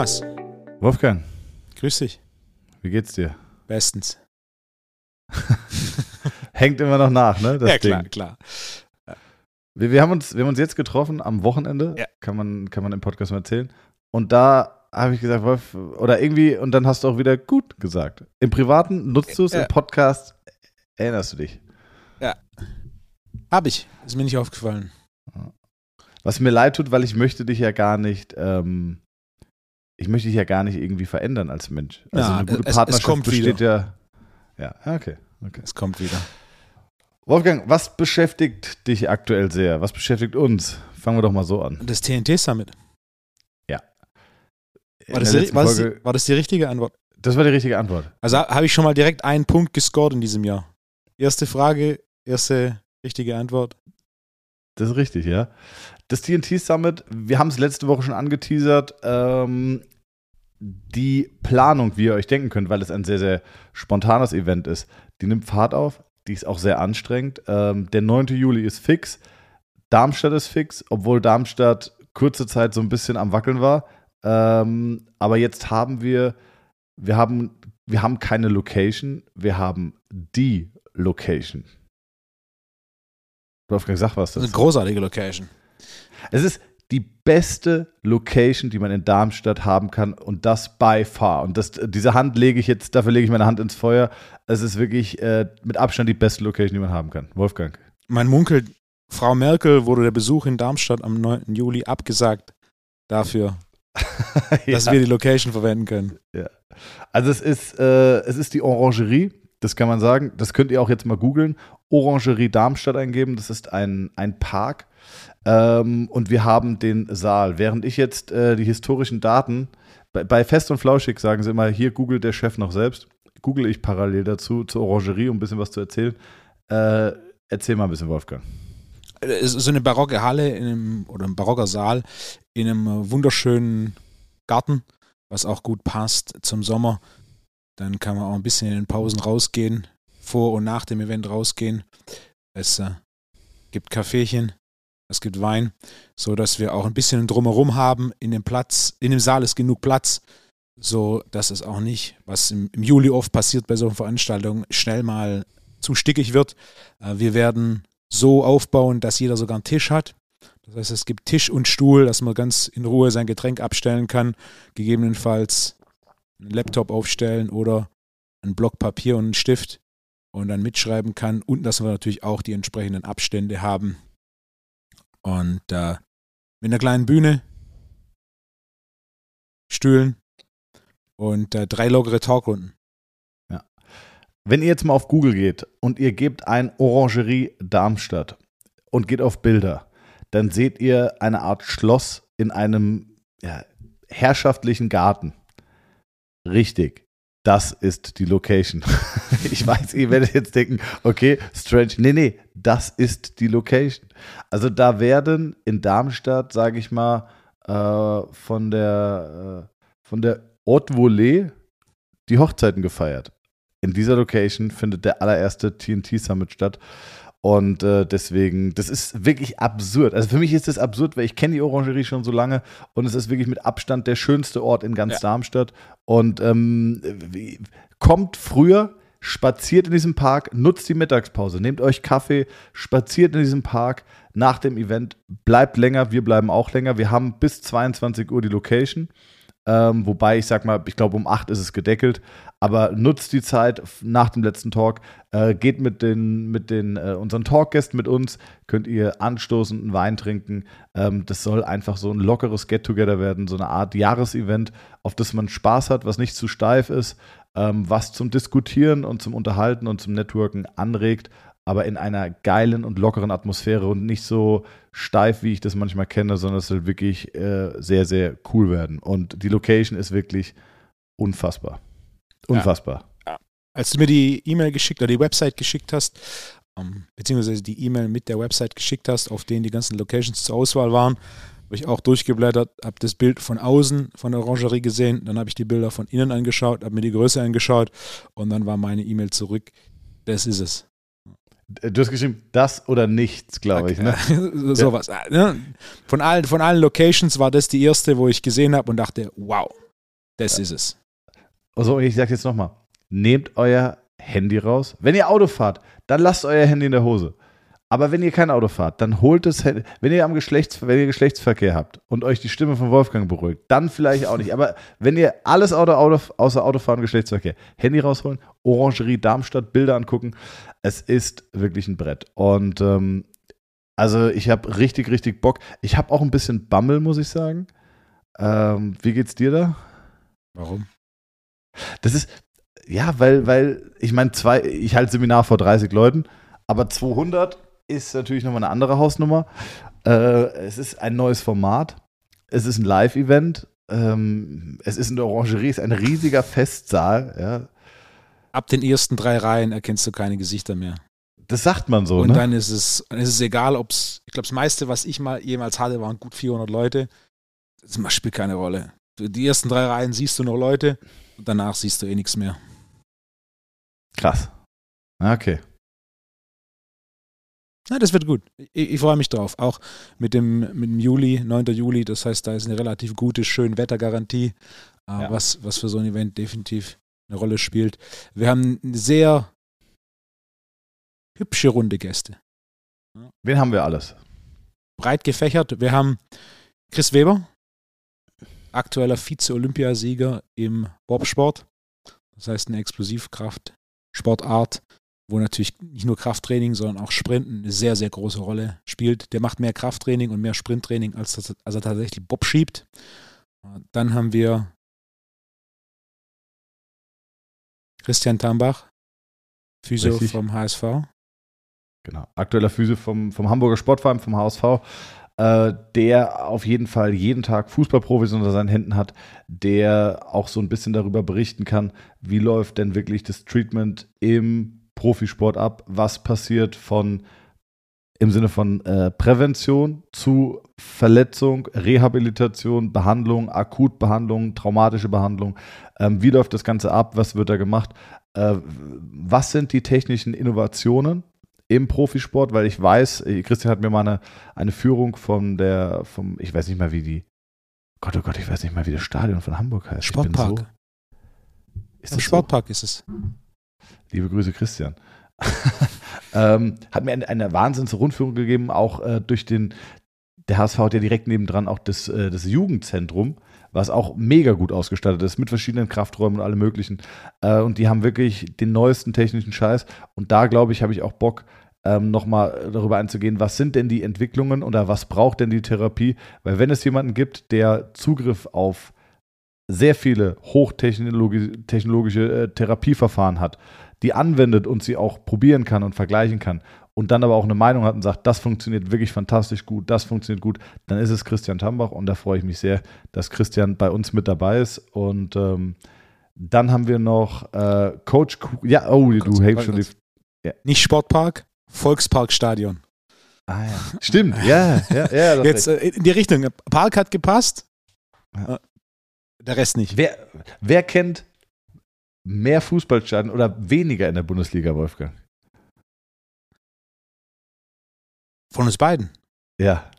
Thomas, Wolfgang, grüß dich. wie geht's dir? Bestens. Hängt immer noch nach, ne? Das ja, klar, Ding. klar. Wir, wir, haben uns, wir haben uns jetzt getroffen am Wochenende, Ja. kann, man, kann man im Podcast mal erzählen. Und da habe ich gesagt, Wolf, oder irgendwie, und dann hast du auch wieder gut gesagt. Im Privaten nutzt du es, Ja. im Podcast erinnerst du dich. Hab ich. Ist mir nicht aufgefallen. Was mir leid tut, weil ich möchte dich ja gar nicht, ähm, ich möchte dich ja gar nicht irgendwie verändern als Mensch. Also Ja, eine gute es- es Partnerschaft kommt besteht ja. Ja, okay. okay. Es kommt wieder. Wolfgang, was beschäftigt dich aktuell sehr? Was beschäftigt uns? Fangen wir doch mal so an. Das TNT Summit. In War das, die, war, das die, war das die richtige Antwort? das war die richtige Antwort. Also habe ich schon mal direkt einen Punkt gescored in diesem Jahr. Erste Frage, erste richtige Antwort. Das ist richtig, ja. Das TNT Summit, wir haben es letzte Woche schon angeteasert. Ähm, die Planung, wie ihr euch denken könnt, weil es ein sehr, sehr spontanes Event ist, die nimmt Fahrt auf. Die ist auch sehr anstrengend. Ähm, der 9. Juli ist fix. Darmstadt ist fix, obwohl Darmstadt kurze Zeit so ein bisschen am Wackeln war. Ähm, aber jetzt haben wir, wir haben, wir haben keine Location, wir haben die Location. Wolfgang, sag was Das ist eine großartige Location. Es ist die beste Location, die man in Darmstadt haben kann und das by far. Und das, diese Hand lege ich jetzt, dafür lege ich meine Hand ins Feuer. Es ist wirklich äh, mit Abstand die beste Location, die man haben kann. Wolfgang. Man munkelt, Frau Merkel wurde der Besuch in Darmstadt am 9. Juli abgesagt dafür, dass Ja. wir die Location verwenden können. Also es ist, äh, es ist die Orangerie, das kann man sagen. Das könnt ihr auch jetzt mal googeln. Orangerie Darmstadt eingeben. Das ist ein, ein Park. Ähm, und wir haben den Saal. Während ich jetzt äh, die historischen Daten, bei, bei Fest und Flauschig sagen sie immer, hier googelt der Chef noch selbst. Google ich parallel dazu, zur Orangerie, um ein bisschen was zu erzählen. Äh, erzähl mal ein bisschen, Wolfgang. Es ist so eine barocke Halle in einem, oder ein barocker Saal in einem äh, wunderschönen Garten, was auch gut passt zum Sommer. Dann kann man auch ein bisschen in den Pausen rausgehen, vor und nach dem Event rausgehen. Es äh, gibt Kaffeechen, es gibt Wein, so dass wir auch ein bisschen drumherum haben. In dem Platz, in dem Saal ist genug Platz, so dass es auch nicht, was im, im Juli oft passiert bei solchen Veranstaltungen, schnell mal zu stickig wird. Äh, wir werden so aufbauen, dass jeder sogar einen Tisch hat. Das heißt, es gibt Tisch und Stuhl, dass man ganz in Ruhe sein Getränk abstellen kann, gegebenenfalls einen Laptop aufstellen oder einen Block Papier und einen Stift und dann mitschreiben kann und dass wir natürlich auch die entsprechenden Abstände haben. Und äh, mit einer kleinen Bühne, Stühlen und äh, drei lockere Talkrunden. Wenn ihr jetzt mal auf Google geht und ihr gebt ein Orangerie Darmstadt und geht auf Bilder, dann seht ihr eine Art Schloss in einem ja, herrschaftlichen Garten. Richtig. Das ist die Location. ich weiß, ihr werdet jetzt denken, okay, strange. Nee, nee, das ist die Location. Also da werden in Darmstadt, sage ich mal, äh, von der, äh, von der Haute Volée die Hochzeiten gefeiert in dieser Location findet der allererste TNT Summit statt. Und äh, deswegen, das ist wirklich absurd. Also für mich ist das absurd, weil ich kenne die Orangerie schon so lange und es ist wirklich mit Abstand der schönste Ort in ganz Ja. Darmstadt. Und ähm, wie- kommt früher, spaziert in diesem Park, nutzt die Mittagspause, nehmt euch Kaffee, spaziert in diesem Park nach dem Event, bleibt länger, wir bleiben auch länger. Wir haben bis 22 Uhr die Location. Ähm, wobei ich sag mal, ich glaube um 8 ist es gedeckelt, aber nutzt die Zeit nach dem letzten Talk, äh, geht mit den, mit den äh, unseren Talkgästen mit uns, könnt ihr anstoßen, einen Wein trinken. Ähm, das soll einfach so ein lockeres Get-Together werden, so eine Art Jahresevent, auf das man Spaß hat, was nicht zu steif ist, ähm, was zum Diskutieren und zum Unterhalten und zum Networken anregt, aber in einer geilen und lockeren Atmosphäre und nicht so steif, wie ich das manchmal kenne, sondern es soll wirklich äh, sehr, sehr cool werden. Und die Location ist wirklich unfassbar. Unfassbar. als du mir die E-Mail geschickt oder die Website geschickt hast, ähm, beziehungsweise die E-Mail mit der Website geschickt hast, auf denen die ganzen Locations zur Auswahl waren, habe ich auch durchgeblättert, habe das Bild von außen von der Orangerie gesehen, dann habe ich die Bilder von innen angeschaut, habe mir die Größe angeschaut und dann war meine E-Mail zurück. Das ist es. Du hast geschrieben, das oder nichts, glaube ich. Ne? So- Sowas. Ne? Von, allen, von allen Locations war das die erste, wo ich gesehen habe und dachte, wow, Das ist es. Also, ich sage jetzt nochmal: Nehmt euer Handy raus. Wenn ihr Auto fahrt, dann lasst euer Handy in der Hose. Aber wenn ihr kein Auto fahrt, dann holt es, wenn ihr am Geschlechts, wenn ihr Geschlechtsverkehr habt und euch die Stimme von Wolfgang beruhigt, dann vielleicht auch nicht. Aber wenn ihr alles Auto, Auto, außer Autofahren und Geschlechtsverkehr, Handy rausholen, Orangerie Darmstadt, Bilder angucken, es ist wirklich ein Brett. Und ähm, also ich habe richtig, richtig Bock. Ich habe auch ein bisschen Bammel, muss ich sagen. Ähm, wie geht's dir da? Warum? Das ist, ja, weil, weil, ich meine, zwei, ich halte Seminar vor 30 Leuten, aber 200 ist natürlich nochmal eine andere Hausnummer. Äh, es ist ein neues Format. Es ist ein Live-Event. Ähm, es ist in der Orangerie, es ist ein riesiger Festsaal. Ja. Ab den ersten drei Reihen erkennst du keine Gesichter mehr. Das sagt man so. Und ne? dann ist es, dann ist es egal, ob es, ich glaube, das meiste, was ich mal jemals hatte, waren gut 400 Leute. Das spielt keine Rolle. Die ersten drei Reihen siehst du noch Leute und danach siehst du eh nichts mehr. Krass. Okay. Na, das wird gut. Ich, ich freue mich drauf. Auch mit dem, mit dem Juli, 9. Juli. Das heißt, da ist eine relativ gute Schönwettergarantie, äh, Ja. was, was für so ein Event definitiv eine Rolle spielt. Wir haben eine sehr hübsche Runde Gäste. Wen haben wir alles? Breit gefächert. Wir haben Chris Weber, aktueller Vize-Olympiasieger im Bobsport. Das heißt, eine Explosivkraft-Sportart, wo natürlich nicht nur Krafttraining, sondern auch Sprinten eine sehr, sehr große Rolle spielt. Der macht mehr Krafttraining und mehr Sprinttraining, als, als er tatsächlich Bob schiebt. Dann haben wir Christian Tambach, Physio Richtig. vom HSV. Genau. Aktueller Physio vom, vom Hamburger Sportverein, vom HSV, äh, der auf jeden Fall jeden Tag Fußballprofis unter seinen Händen hat, der auch so ein bisschen darüber berichten kann, wie läuft denn wirklich das Treatment im Profisport ab, was passiert von im Sinne von äh, Prävention zu Verletzung, Rehabilitation, Behandlung, Akutbehandlung, traumatische Behandlung. Ähm, wie läuft das Ganze ab? Was wird da gemacht? Äh, was sind die technischen Innovationen im Profisport? Weil ich weiß, äh, Christian hat mir mal eine, eine Führung von der, vom, ich weiß nicht mal, wie die, Gott, oh Gott, ich weiß nicht mal, wie das Stadion von Hamburg heißt. Sportpark. So, ist Im das Sportpark ist es. so? Liebe Grüße, Christian. ähm, hat mir eine, eine Wahnsinns-Rundführung gegeben, auch äh, durch den, der HSV hat ja direkt nebendran auch das, äh, das Jugendzentrum, was auch mega gut ausgestattet ist, mit verschiedenen Krafträumen und allem möglichen. Äh, und die haben wirklich den neuesten technischen Scheiß. Und da, glaube ich, habe ich auch Bock, ähm, nochmal darüber einzugehen, was sind denn die Entwicklungen oder was braucht denn die Therapie? Weil wenn es jemanden gibt, der Zugriff auf sehr viele hochtechnologische technologische, äh, Therapieverfahren hat, die anwendet und sie auch probieren kann und vergleichen kann und dann aber auch eine Meinung hat und sagt, das funktioniert wirklich fantastisch gut, das funktioniert gut, dann ist es Christian Tambach und da freue ich mich sehr, dass Christian bei uns mit dabei ist und ähm, dann haben wir noch äh, Coach, Ku ja, oh, Kurz, du warte schon die, kurz. Nicht Sportpark, Volksparkstadion. ah ja, stimmt, ja, ja, ja, Jetzt äh, in die Richtung. Park hat gepasst. Ja. Äh, Der Rest nicht. wer, wer kennt mehr Fußballstadien oder weniger in der Bundesliga, Wolfgang? Von uns beiden. Ja,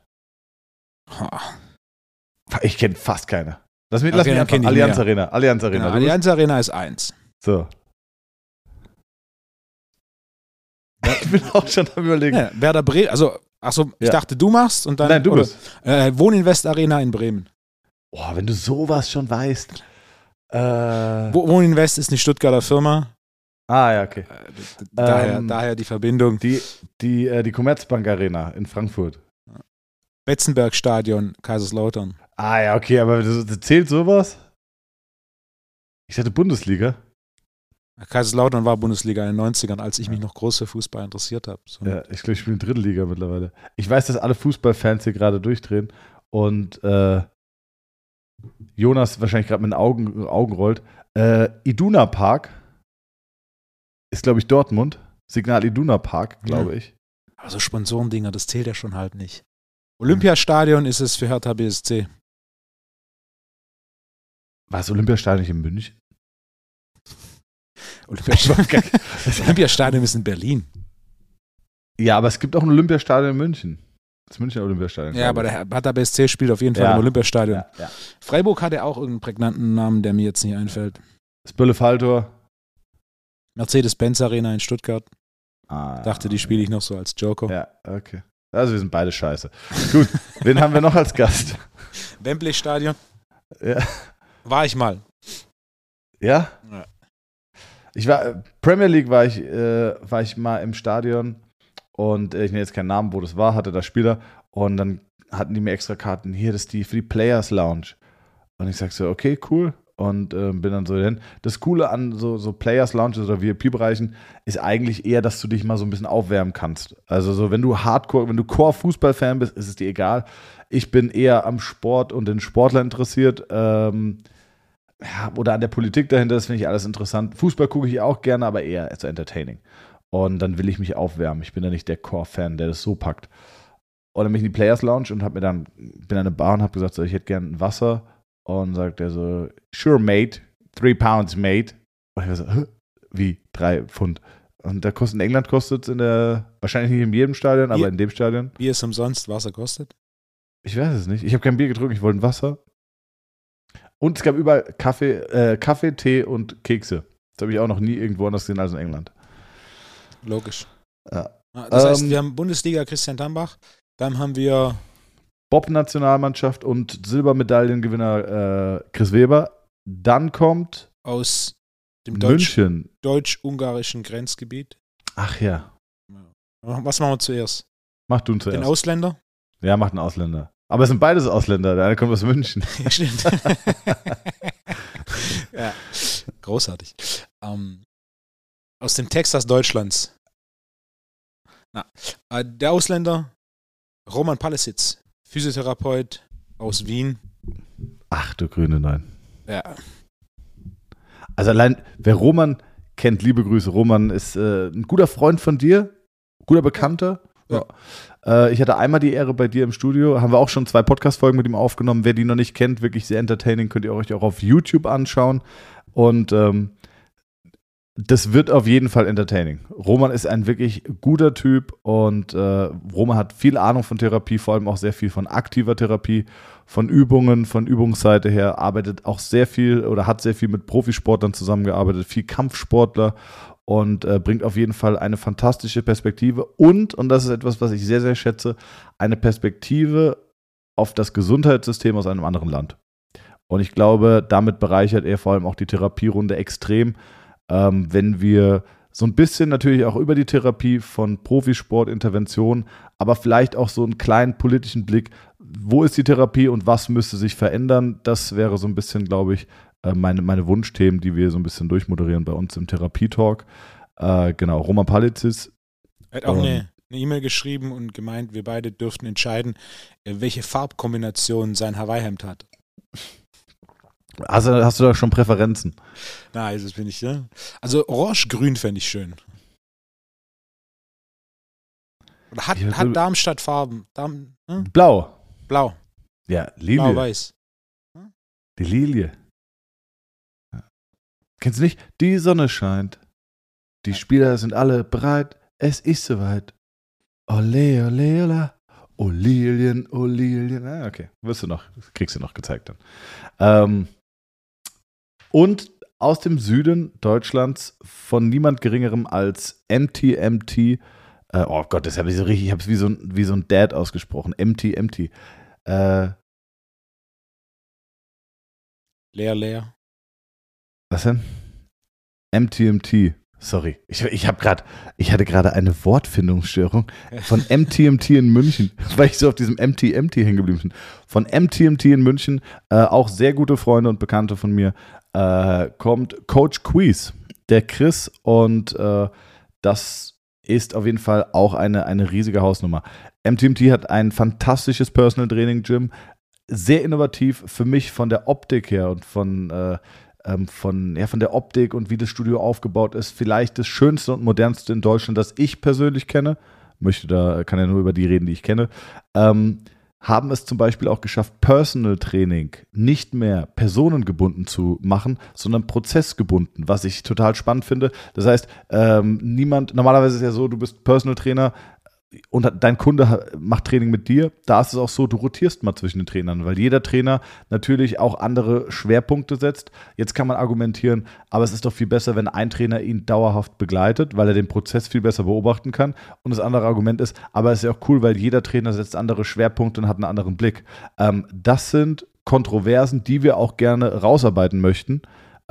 ich kenne fast keine. Lass mich, lass mich ich Allianz mehr. Arena, Allianz Arena. Genau, Allianz Arena ist eins. So. Ich bin auch schon am überlegen. Ja, Werder Bremen, also, achso, ich Ja. dachte, du machst und dann. Nein, du oder, bist. Äh, Wohninvest Arena in Bremen. Oh, wenn du sowas schon weißt. Äh, Wo, Wohninvest ist eine Stuttgarter Firma. ah, ja, okay. Äh, daher, Ähm. daher die Verbindung. Die, die, äh, die Commerzbank Arena in Frankfurt. Betzenberg Stadion, Kaiserslautern. Ah, ja, okay, aber das, das zählt sowas? Ich hatte Bundesliga. Kaiserslautern war Bundesliga in den 90ern, als ich mich noch groß für Fußball interessiert habe. So. Ja, ich glaube, ich spiele in Drittliga mittlerweile. Ich weiß, dass alle Fußballfans hier gerade durchdrehen und äh, Jonas wahrscheinlich gerade mit den Augen, Augen rollt. Äh, Iduna Park ist, glaube ich, Dortmund. Signal Iduna Park, glaube Ja. ich. Also Sponsorendinger, das zählt ja schon halt nicht. Olympiastadion ist es für Hertha BSC. War das Olympiastadion nicht in München? Olympiastadion, Olympiastadion ist in Berlin. Ja, aber es gibt auch ein Olympiastadion in München. Das Münchner Olympiastadion. Ja, aber der Hertha BSC spielt auf jeden Fall Ja. im Olympiastadion. ja, ja. Freiburg hatte auch irgendeinen prägnanten Namen, der mir jetzt nicht einfällt. Das Bölle-Falltor. Mercedes-Benz Arena in Stuttgart. Ah, Dachte, die spiele ich noch so als Joker. Ja, okay. Also wir sind beide scheiße. Gut, wen haben wir noch als Gast? Wembley Stadion. Ja. War ich mal. Ja? Ja. Ich war, Premier League war ich, äh, war ich mal im Stadion und äh, ich nenne jetzt keinen Namen, wo das war, hatte da Spieler und dann hatten die mir extra Karten. Hier, das ist die für die Players Lounge. Und ich sag so, okay, cool. Und äh, bin dann so hin. Das Coole an so, so Players Lounges oder VIP-Bereichen ist eigentlich eher, dass du dich mal so ein bisschen aufwärmen kannst. Also so, wenn du Hardcore, wenn du Core-Fußball-Fan bist, ist es dir egal. Ich bin eher am Sport und den Sportler interessiert. Ähm, ja, oder an der Politik dahinter, das finde ich alles interessant. Fußball gucke ich auch gerne, aber eher so entertaining. Und dann will ich mich aufwärmen. Ich bin ja nicht der Core-Fan, der das so packt. Und dann bin ich in die Players Lounge und hab mir dann, bin an eine Bar und hab gesagt, so, ich hätte gern ein Wasser. Und sagt er so, sure, mate, three pounds, mate. Und ich war so, "Hä? wie, drei Pfund? Und da kostet in England kostet es in der, wahrscheinlich nicht in jedem Stadion, aber Hier- in dem Stadion. Wie es umsonst Wasser kostet. Ich weiß es nicht. Ich habe kein Bier getrunken, ich wollte ein Wasser. Und es gab überall Kaffee, äh, Kaffee, Tee und Kekse. Das habe ich auch noch nie irgendwo anders gesehen als in England. Logisch. Ja. Das heißt, Ähm, wir haben Bundesliga Christian Tambach. Dann haben wir Bob-Nationalmannschaft und Silbermedaillengewinner äh, Chris Weber. Dann kommt aus dem Deutsch- deutsch-ungarischen Grenzgebiet. Ach ja. Was machen wir zuerst? Mach du ihn Den zuerst. Ausländer? ja, macht einen Ausländer. Aber es sind beides Ausländer. Der eine kommt aus München. Ja, Stimmt. ja, großartig. Ähm, aus dem Texas Deutschlands. Na, äh, der Ausländer Roman Palesitz, Physiotherapeut aus Wien. Ach du grüne Nein. Ja, Also allein, wer Roman kennt, liebe Grüße. Roman ist äh, ein guter Freund von dir, guter Bekannter. Ja. Äh, ich hatte einmal die Ehre bei dir im Studio. Haben wir auch schon zwei Podcast-Folgen mit ihm aufgenommen. Wer die noch nicht kennt, wirklich sehr entertaining, könnt ihr euch auch auf YouTube anschauen. Und ähm, das wird auf jeden Fall entertaining. Roman ist ein wirklich guter Typ und äh, Roman hat viel Ahnung von Therapie, vor allem auch sehr viel von aktiver Therapie, von Übungen, von Übungsseite her, arbeitet auch sehr viel oder hat sehr viel mit Profisportlern zusammengearbeitet, viel Kampfsportler und äh, bringt auf jeden Fall eine fantastische Perspektive und, und das ist etwas, was ich sehr, sehr schätze, eine Perspektive auf das Gesundheitssystem aus einem anderen Land. Und ich glaube, damit bereichert er vor allem auch die Therapierunde extrem, ähm, wenn wir so ein bisschen natürlich auch über die Therapie von Profisportinterventionen, aber vielleicht auch so einen kleinen politischen Blick, wo ist die Therapie und was müsste sich verändern, das wäre so ein bisschen, glaube ich, äh, meine, meine Wunschthemen, die wir so ein bisschen durchmoderieren bei uns im Therapietalk. Äh, genau, Roman Palitzis, er hat auch Ähm. eine eine E-Mail geschrieben und gemeint, wir beide dürften entscheiden, äh, welche Farbkombination sein Hawaii-Hemd hat. Hast, du- hast du da schon Präferenzen? Na, das bin ich, ne? Also orange-grün fände ich schön. Oder hat, Ich hat Darmstadt Farben? Darm, hm? Blau. Blau, Ja, Lilie. blau-weiß. Die Lilie. Ja. Kennst du nicht? Die Sonne scheint. Die Spieler sind alle bereit. Es ist soweit. Ole, ole, ole. Oh Lilien, oh Lilien. Ah, okay. Wirst du noch, kriegst du noch gezeigt dann. Ähm, und aus dem Süden Deutschlands von niemand geringerem als MTMT. Äh, oh Gott, das habe ich so richtig, ich habe es wie so, ein- wie so ein Dad ausgesprochen. MTMT. Äh, Leer, leer. Was denn? MTMT. Sorry, ich, ich habe gerade, ich hatte gerade eine Wortfindungsstörung von MTMT in München, weil ich so auf diesem MTMT hängen geblieben bin. Von MTMT in München, äh, auch sehr gute Freunde und Bekannte von mir, äh, kommt Coach Quiz, der Chris und äh, das ist auf jeden Fall auch eine, eine riesige Hausnummer. MTMT hat ein fantastisches Personal Training Gym, sehr innovativ für mich von der Optik her und von, äh, ähm, von, ja, von der Optik und wie das Studio aufgebaut ist. Vielleicht das schönste und modernste in Deutschland, das ich persönlich kenne. Möchte da, kann ja nur über die reden, die ich kenne. Ähm, haben es zum Beispiel auch geschafft, Personal Training nicht mehr personengebunden zu machen, sondern prozessgebunden, was ich total spannend finde. Das heißt, ähm, niemand, normalerweise ist es ja so, du bist Personal Trainer und dein Kunde macht Training mit dir, da ist es auch so, du rotierst mal zwischen den Trainern, weil jeder Trainer natürlich auch andere Schwerpunkte setzt. Jetzt kann man argumentieren, aber es ist doch viel besser, wenn ein Trainer ihn dauerhaft begleitet, weil er den Prozess viel besser beobachten kann. Und das andere Argument ist, aber es ist ja auch cool, weil jeder Trainer setzt andere Schwerpunkte und hat einen anderen Blick. Ähm, das sind Kontroversen, die wir auch gerne rausarbeiten möchten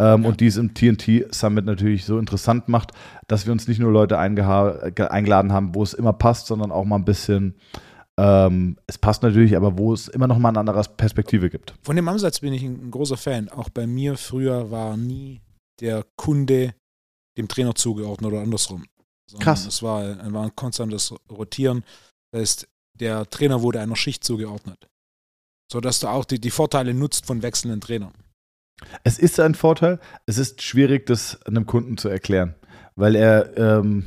ähm, und die es im TNT Summit natürlich so interessant macht, dass wir uns nicht nur Leute eingeladen haben, wo es immer passt, sondern auch mal ein bisschen, ähm, es passt natürlich, aber wo es immer noch mal eine andere Perspektive gibt. Von dem Ansatz bin ich ein großer Fan. Auch bei mir früher war nie der Kunde dem Trainer zugeordnet oder andersrum. Krass. Es war, war ein konstantes Rotieren. Das heißt, der Trainer wurde einer Schicht zugeordnet. Sodass du auch die, die Vorteile nutzt von wechselnden Trainern. Es ist ein Vorteil. Es ist schwierig, das einem Kunden zu erklären, weil er, ähm,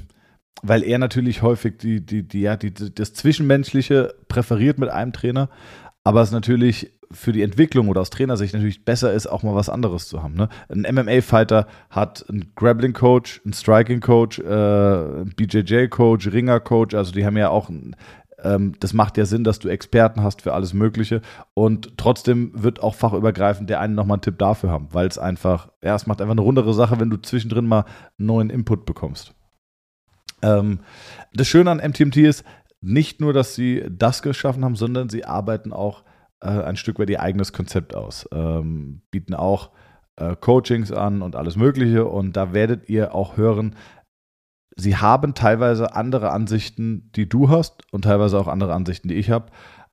weil er natürlich häufig die, die, die, ja, die, das Zwischenmenschliche präferiert mit einem Trainer, aber es natürlich für die Entwicklung oder aus Trainersicht natürlich besser ist, auch mal was anderes zu haben. Ne? Ein MMA-Fighter hat einen Grappling-Coach, einen Striking-Coach, äh, einen BJJ-Coach, Ringer-Coach, also die haben ja auch ähm, das macht ja Sinn, dass du Experten hast für alles Mögliche. Und trotzdem wird auch fachübergreifend der eine nochmal einen Tipp dafür haben, weil es einfach, ja, es macht einfach eine rundere Sache, wenn du zwischendrin mal neuen Input bekommst. Ähm, das Schöne an MTMT ist nicht nur, dass sie das geschaffen haben, sondern sie arbeiten auch äh, ein Stück weit ihr eigenes Konzept aus, ähm, bieten auch äh, Coachings an und alles Mögliche. Und da werdet ihr auch hören, sie haben teilweise andere Ansichten, die du hast und teilweise auch andere Ansichten, die ich habe.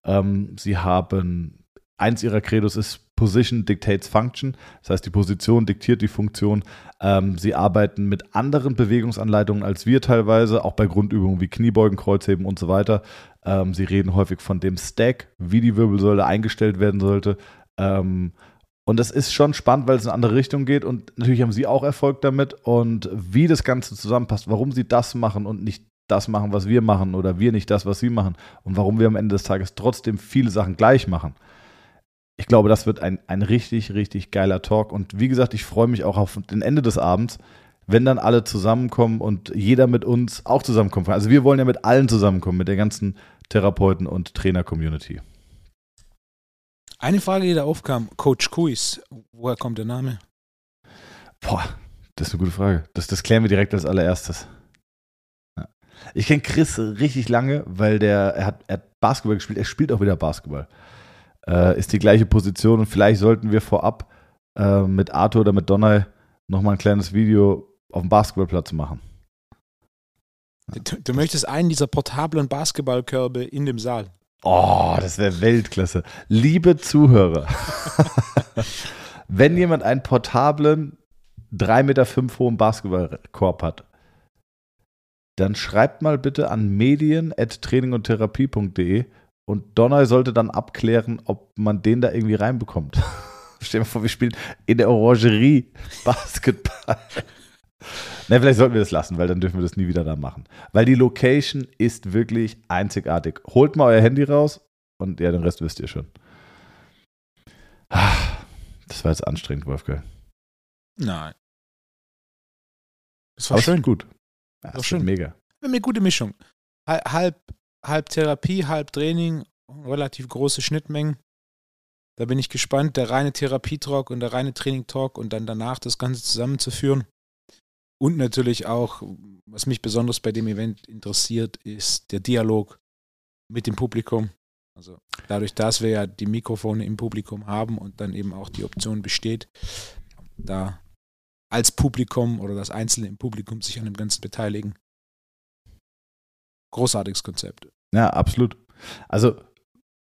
Ähm, sie haben, eins ihrer Credos ist Position dictates Function, das heißt, die Position diktiert die Funktion. Ähm, sie arbeiten mit anderen Bewegungsanleitungen als wir teilweise, auch bei Grundübungen wie Kniebeugen, Kreuzheben und so weiter. Ähm, sie reden häufig von dem Stack, wie die Wirbelsäule eingestellt werden sollte. Ähm, und das ist schon spannend, weil es in eine andere Richtung geht. Und natürlich haben sie auch Erfolg damit. Und wie das Ganze zusammenpasst, warum sie das machen und nicht das machen, was wir machen, oder wir nicht das, was sie machen. Und warum wir am Ende des Tages trotzdem viele Sachen gleich machen. Ich glaube, das wird ein, ein richtig, richtig geiler Talk. Und wie gesagt, ich freue mich auch auf den Ende des Abends, wenn dann alle zusammenkommen und jeder mit uns auch zusammenkommt. Also wir wollen ja mit allen zusammenkommen, mit der ganzen Therapeuten- und Trainer-Community. Eine Frage, die da aufkam, Coach Kuis, woher kommt der Name? Boah, das ist eine gute Frage. Das, das klären wir direkt als allererstes. Ja. Ich kenne Chris richtig lange, weil der, er hat, er hat Basketball gespielt, er spielt auch wieder Basketball. Äh, ist die gleiche Position und vielleicht sollten wir vorab äh, mit Arthur oder mit Donald nochmal ein kleines Video auf dem Basketballplatz machen. Du, du möchtest einen dieser portablen Basketballkörbe in dem Saal. Oh, das wäre Weltklasse. Liebe Zuhörer, wenn jemand einen portablen 3,5 Meter hohen Basketballkorb hat, dann schreibt mal bitte an medien.trainingundtherapie.de und Donner sollte dann abklären, ob man den da irgendwie reinbekommt. Stell dir vor, wir spielen in der Orangerie Basketball. Ne, vielleicht sollten wir das lassen, weil dann dürfen wir das nie wieder da machen. Weil die Location ist wirklich einzigartig. Holt mal euer Handy raus und ja, den Rest wisst ihr schon. Das war jetzt anstrengend, Wolfgang. Nein. Das war Aber schön. gut. Ja, das war schön. Mega. Eine gute Mischung. Halb, halb Therapie, halb Training, relativ große Schnittmengen. Da bin ich gespannt, der reine Therapie-Talk und der reine Training-Talk und dann danach das Ganze zusammenzuführen. Und natürlich auch, was mich besonders bei dem Event interessiert, ist der Dialog mit dem Publikum. Also dadurch, dass wir ja die Mikrofone im Publikum haben und dann eben auch die Option besteht, da als Publikum oder das Einzelne im Publikum sich an dem Ganzen beteiligen. Großartiges Konzept. Ja, absolut. Also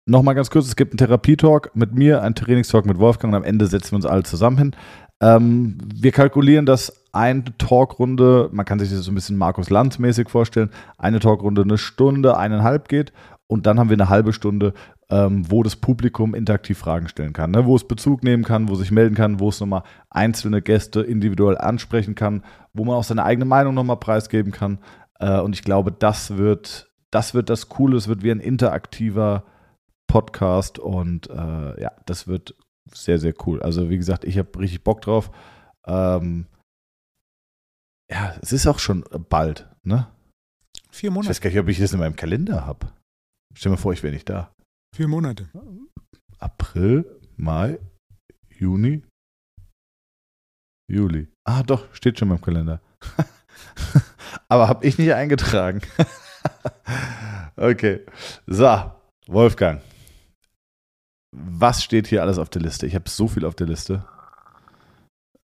nochmal ganz kurz, es gibt einen Therapietalk mit mir, einen Trainingstalk mit Wolfgang und am Ende setzen wir uns alle zusammen hin. Ähm, wir kalkulieren, dass eine Talkrunde, man kann sich das so ein bisschen Markus Lanz mäßig vorstellen, eine Talkrunde eine Stunde, eineinhalb geht und dann haben wir eine halbe Stunde, ähm, wo das Publikum interaktiv Fragen stellen kann, ne? wo es Bezug nehmen kann, wo sich melden kann, wo es nochmal einzelne Gäste individuell ansprechen kann, wo man auch seine eigene Meinung nochmal preisgeben kann. Äh, und ich glaube, das wird, das wird das Coole, es wird wie ein interaktiver Podcast und äh, ja, das wird sehr, sehr cool. Also wie gesagt, ich habe richtig Bock drauf. Ähm, ja, es ist auch schon bald, ne? Vier Ich Monate. weiß gar nicht, ob ich das in meinem Kalender habe. Stell mal vor, ich wäre nicht da. Vier Monate. April, Mai, Juni, Juli. Ah, doch, steht schon in meinem Kalender. Aber habe ich nicht eingetragen. okay. So, Wolfgang. Was steht hier alles auf der Liste? Ich habe so viel auf der Liste.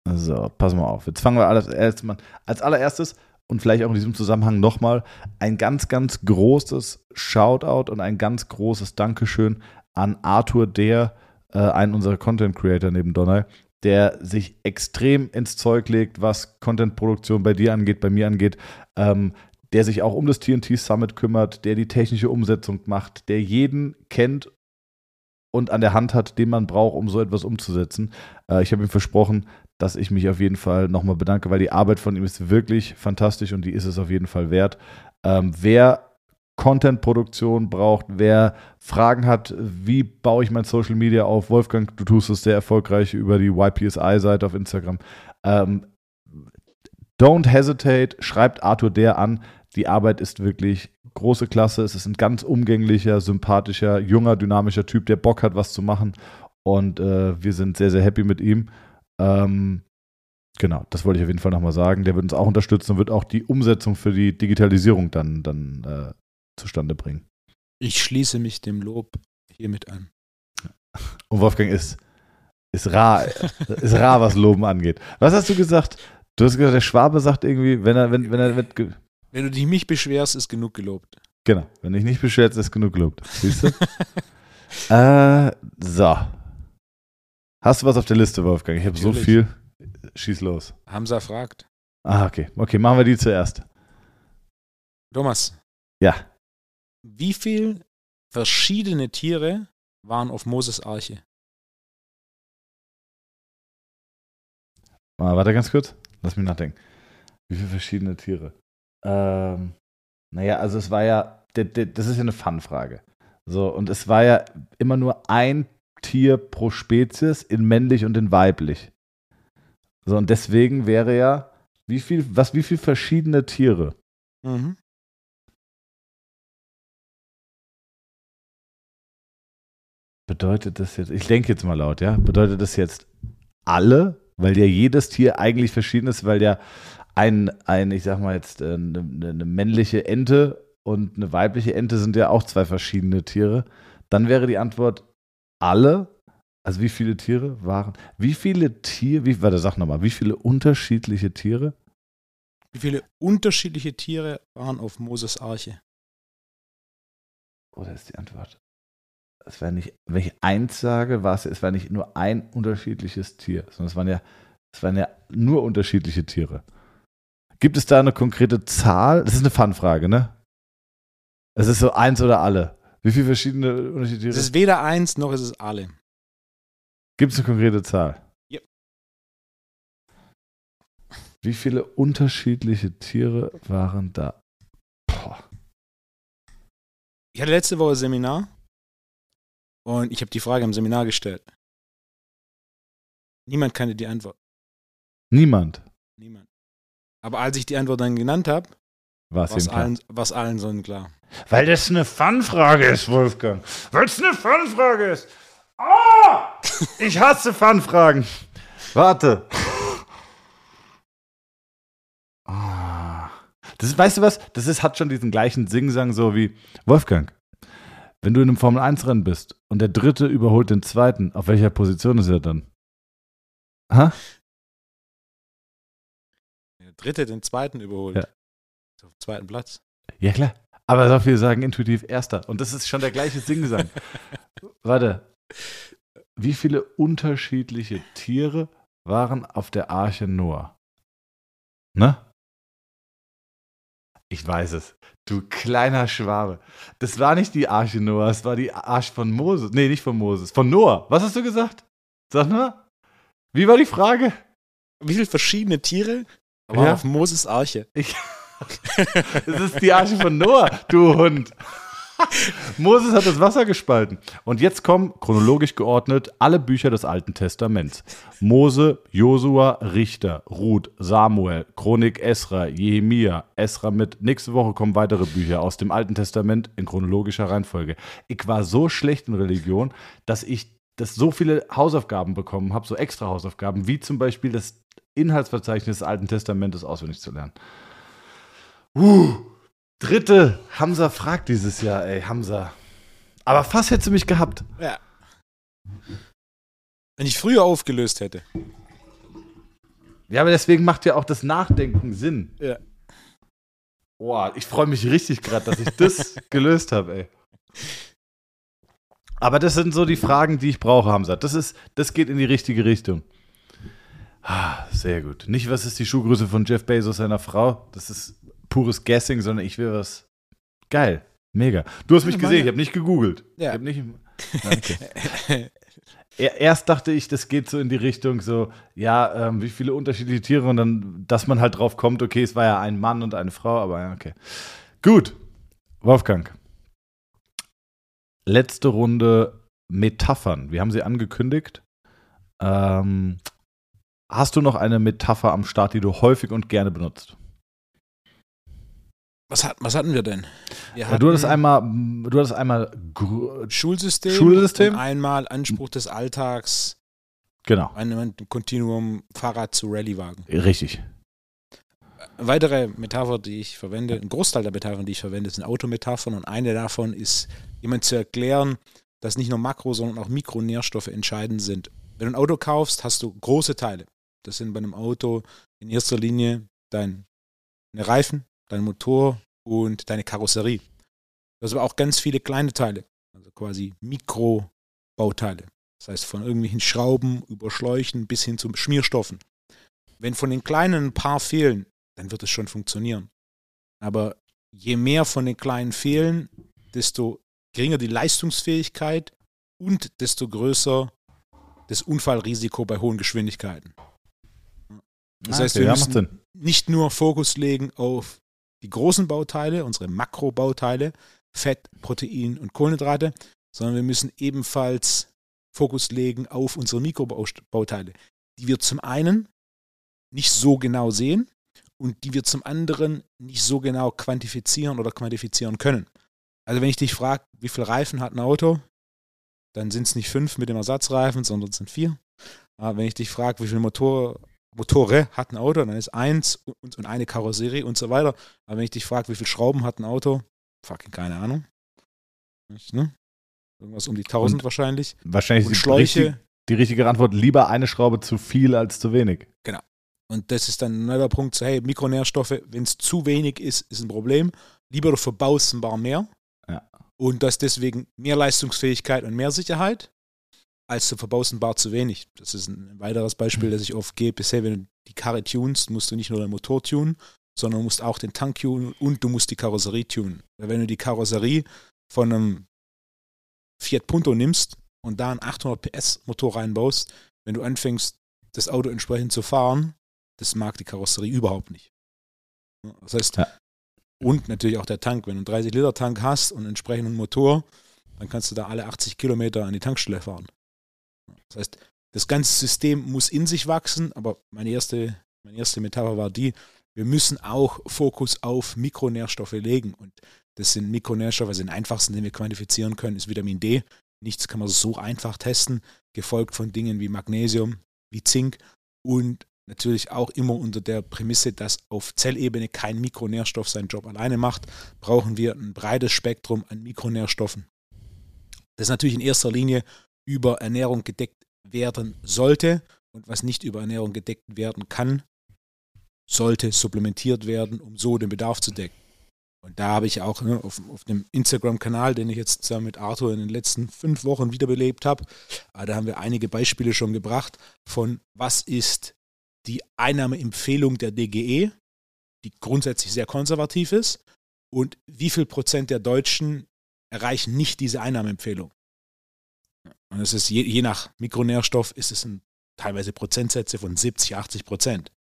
So, pass mal auf. Jetzt fangen wir alles erstmal als allererstes und vielleicht auch in diesem Zusammenhang nochmal ein ganz, ganz großes Shoutout und ein ganz großes Dankeschön an Arthur, der äh, einen unserer Content Creator neben Donner, der sich extrem ins Zeug legt, was Content-Produktion bei dir angeht, bei mir angeht, ähm, der sich auch um das TNT Summit kümmert, der die technische Umsetzung macht, der jeden kennt und an der Hand hat, den man braucht, um so etwas umzusetzen. Äh, ich habe ihm versprochen, dass ich mich auf jeden Fall nochmal bedanke, weil die Arbeit von ihm ist wirklich fantastisch und die ist es auf jeden Fall wert. Ähm, wer Content-Produktion braucht, wer Fragen hat, wie baue ich mein Social Media auf, Wolfgang, du tust es sehr erfolgreich über die YPSI-Seite auf Instagram. Ähm, don't hesitate, schreibt Arthur der an. Die Arbeit ist wirklich große Klasse. Es ist ein ganz umgänglicher, sympathischer, junger, dynamischer Typ, der Bock hat, was zu machen. Und äh, wir sind sehr, sehr happy mit ihm. Ähm, genau, das wollte ich auf jeden Fall nochmal sagen. Der wird uns auch unterstützen und wird auch die Umsetzung für die Digitalisierung dann, dann äh, zustande bringen. Ich schließe mich dem Lob hiermit an. Und Wolfgang ist, ist rar, ist rar, was Loben angeht. Was hast du gesagt? Du hast gesagt, der Schwabe sagt irgendwie, wenn er, wenn, wenn er, wenn, Wenn du dich mich beschwerst, ist genug gelobt. genau, wenn ich nicht beschwert, ist genug gelobt. Siehst du? äh, so. Hast du was auf der Liste, Wolfgang? Ich habe so viel. Schieß los. Hamza fragt. Ah, okay. Okay, machen wir die zuerst. Thomas, Ja. wie viel verschiedene Tiere waren auf Moses Arche? Ah, warte ganz kurz. Lass mich nachdenken. Wie viele verschiedene Tiere? Ähm, naja, also es war ja, das ist ja eine Fun-Frage. So, und es war ja immer nur ein Tier pro Spezies in männlich und in weiblich. So, und deswegen wäre ja, wie viel, was, wie viele verschiedene Tiere? Mhm. Bedeutet das jetzt, ich denke jetzt mal laut, ja? Bedeutet das jetzt alle? Weil ja jedes Tier eigentlich verschieden ist, weil ja ein, ein ich sag mal jetzt, äh, eine, eine männliche Ente und eine weibliche Ente sind ja auch zwei verschiedene Tiere. Dann wäre die Antwort alle. Also wie viele Tiere waren? Wie viele Tiere, wie, warte, sag nochmal, wie viele unterschiedliche Tiere? Wie viele unterschiedliche Tiere waren auf Moses Arche? Oder ist die Antwort? Es war nicht, wenn ich eins sage, war es, es war nicht nur ein unterschiedliches Tier, sondern es waren ja, es waren ja nur unterschiedliche Tiere. Gibt es da eine konkrete Zahl? Das ist eine Fun-Frage, ne? Es ist so eins oder alle. Wie viele verschiedene unterschiedliche Es ist weder eins noch ist es alle. Gibt es eine konkrete Zahl? Ja. Wie viele unterschiedliche Tiere waren da? Boah. Ich hatte letzte Woche Seminar und ich habe die Frage im Seminar gestellt. Niemand kannte die Antwort. Niemand Niemand. Aber als ich die Antwort dann genannt habe, war es allen, war's allen sonnenklar. Weil das eine Fun-Frage ist, Wolfgang. Weil es eine Fun-Frage ist. Ah! Ich hasse Fun-Fragen. Warte. Ah. Das ist, weißt du was? Das ist, hat schon diesen gleichen Singsang so wie Wolfgang. Wenn du in einem Formel-1-Rennen bist und der Dritte überholt den Zweiten, auf welcher Position ist er dann? Ha? Der dritte den zweiten überholt. Ja. Auf dem zweiten Platz. Ja, klar. Aber so viele sagen intuitiv Erster. Und das ist schon der gleiche Singsang. Warte. Wie viele unterschiedliche Tiere waren auf der Arche Noah? Ne? Ich weiß es. Du kleiner Schwabe. Das war nicht die Arche Noah, es war die Arche von Moses. Nee, nicht von Moses. Von Noah. Was hast du gesagt? Sag mal. Wie war die Frage? Wie viele verschiedene Tiere waren Ja. auf Moses Arche? Es ist die Arche von Noah, du Hund. Moses hat das Wasser gespalten. Und jetzt kommen, chronologisch geordnet, alle Bücher des Alten Testaments. Mose, Josua, Richter, Ruth, Samuel, Chronik Esra, Jehemia, Esra mit. Nächste Woche kommen weitere Bücher aus dem Alten Testament in chronologischer Reihenfolge. Ich war so schlecht in Religion, dass ich das so viele Hausaufgaben bekommen habe, so extra Hausaufgaben, wie zum Beispiel das Inhaltsverzeichnis des Alten Testamentes auswendig zu lernen. Uh, dritte. Hamza fragt dieses Jahr, ey, Hamza. Aber fast hättest du mich gehabt. Ja. Wenn ich früher aufgelöst hätte. Ja, aber deswegen macht ja auch das Nachdenken Sinn. Ja. Boah, ich freue mich richtig gerade, dass ich das gelöst habe, ey. Aber das sind so die Fragen, die ich brauche, Hamza. Das, ist, das geht in die richtige Richtung. Ah, sehr gut. Nicht, was ist die Schuhgröße von Jeff Bezos seiner Frau? Das ist pures Guessing, sondern ich will was. Geil. Mega. Du hast mich gesehen, ich habe nicht gegoogelt. Ja. Ich hab nicht. Okay. Erst dachte ich, das geht so in die Richtung so, ja, ähm, wie viele unterschiedliche Tiere und dann, dass man halt drauf kommt, okay, es war ja ein Mann und eine Frau, aber ja, okay. Gut. Wolfgang. Letzte Runde Metaphern. Wir haben sie angekündigt. Ähm, hast du noch eine Metapher am Start, die du häufig und gerne benutzt? Was, hat, was hatten wir denn? Wir Ja, du hattest einmal, du hattest einmal, Schulsystem, Schulsystem? und einmal Anspruch des Alltags, genau, ein Kontinuum Fahrrad zu Rallyewagen. richtig. Weitere Metapher, die ich verwende, ein Großteil der Metaphern, die ich verwende, sind Autometaphern und eine davon ist, jemand zu erklären, dass nicht nur Makro, sondern auch Mikronährstoffe entscheidend sind. Wenn du ein Auto kaufst, hast du große Teile. Das sind bei einem Auto in erster Linie deine Reifen, dein Motor und deine Karosserie. Du hast aber auch ganz viele kleine Teile, also quasi Mikrobauteile. Das heißt von irgendwelchen Schrauben über Schläuchen bis hin zu Schmierstoffen. Wenn von den kleinen ein paar fehlen, dann wird es schon funktionieren. Aber je mehr von den kleinen fehlen, desto geringer die Leistungsfähigkeit und desto größer das Unfallrisiko bei hohen Geschwindigkeiten. Das heißt, wir müssen nicht nur Fokus legen auf die großen Bauteile, unsere Makrobauteile, Fett, Protein und Kohlenhydrate, sondern wir müssen ebenfalls Fokus legen auf unsere Mikrobauteile, die wir zum einen nicht so genau sehen und die wir zum anderen nicht so genau quantifizieren oder quantifizieren können. Also wenn ich dich frage, wie viel Reifen hat ein Auto, dann sind es nicht fünf mit dem Ersatzreifen, sondern es sind vier. Aber wenn ich dich frage, wie viel Motor, Motore hat ein Auto, dann ist eins und, und eine Karosserie und so weiter. Aber wenn ich dich frage, wie viele Schrauben hat ein Auto, fucking keine Ahnung. Nicht, ne? Irgendwas um die 1000 Und wahrscheinlich. Wahrscheinlich Und die, Schläuche. richtig, die richtige Antwort, lieber eine Schraube zu viel als zu wenig. Und das ist dann ein neuer Punkt, so, hey, Mikronährstoffe, wenn es zu wenig ist, ist ein Problem. Lieber du verbaust ein paar mehr. Ja. Und das deswegen mehr Leistungsfähigkeit und mehr Sicherheit, als du verbaust ein paar zu wenig. Das ist ein weiteres Beispiel, das ich oft gebe. Bisher, wenn du die Karre tunst, musst du nicht nur den Motor tunen, sondern du musst auch den Tank tunen und du musst die Karosserie tunen. Weil wenn du die Karosserie von einem Fiat Punto nimmst und da einen 800 PS Motor reinbaust, wenn du anfängst, das Auto entsprechend zu fahren, das mag die Karosserie überhaupt nicht. Das heißt, Ja. und natürlich auch der Tank. Wenn du einen 30 Liter Tank hast und einen entsprechenden Motor, dann kannst du da alle 80 Kilometer an die Tankstelle fahren. Das heißt, das ganze System muss in sich wachsen, aber meine erste, meine erste Metapher war die, wir müssen auch Fokus auf Mikronährstoffe legen. Und das sind Mikronährstoffe, also den einfachsten, den wir quantifizieren können, ist Vitamin D. Nichts kann man so einfach testen, gefolgt von Dingen wie Magnesium, wie Zink und natürlich auch immer unter der Prämisse, dass auf Zellebene kein Mikronährstoff seinen Job alleine macht, brauchen wir ein breites Spektrum an Mikronährstoffen. Das natürlich in erster Linie über Ernährung gedeckt werden sollte und was nicht über Ernährung gedeckt werden kann, sollte supplementiert werden, um so den Bedarf zu decken. Und da habe ich auch ne, auf, auf dem Instagram-Kanal, den ich jetzt mit Arthur in den letzten fünf Wochen wiederbelebt habe, äh, da haben wir einige Beispiele schon gebracht von was ist die Einnahmeempfehlung der DGE, die grundsätzlich sehr konservativ ist, und wie viel Prozent der Deutschen erreichen nicht diese Einnahmeempfehlung. Und es ist je, je nach Mikronährstoff ist es ein, teilweise Prozentsätze von 70, 80 Prozent.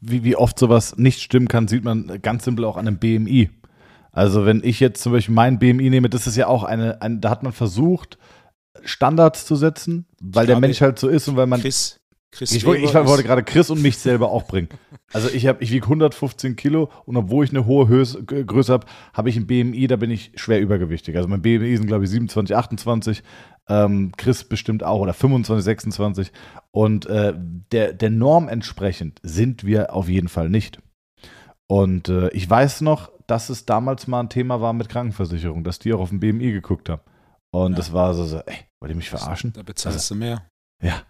Wie, wie oft sowas nicht stimmen kann, sieht man ganz simpel auch an einem BMI. Also wenn ich jetzt zum Beispiel mein BMI nehme, das ist ja auch eine, ein, da hat man versucht, Standards zu setzen, weil der Mensch halt so ist und weil man. Chris, Chris ich, wollte- ich wollte gerade Chris und mich selber auch bringen. Also ich habe, ich wiege 115 Kilo und obwohl ich eine hohe Höhe, Größe habe, habe ich ein BMI, da bin ich schwer übergewichtig. Also mein BMI sind glaube ich 27, 28, ähm, Chris bestimmt auch oder 25, 26 und äh, der, der Norm entsprechend sind wir auf jeden Fall nicht. Und äh, ich weiß noch, dass es damals mal ein Thema war mit Krankenversicherung, dass die auch auf den BMI geguckt haben. Und Ja. das war so, so, ey, wollt ihr mich verarschen? Da bezahlst du mehr. Ja.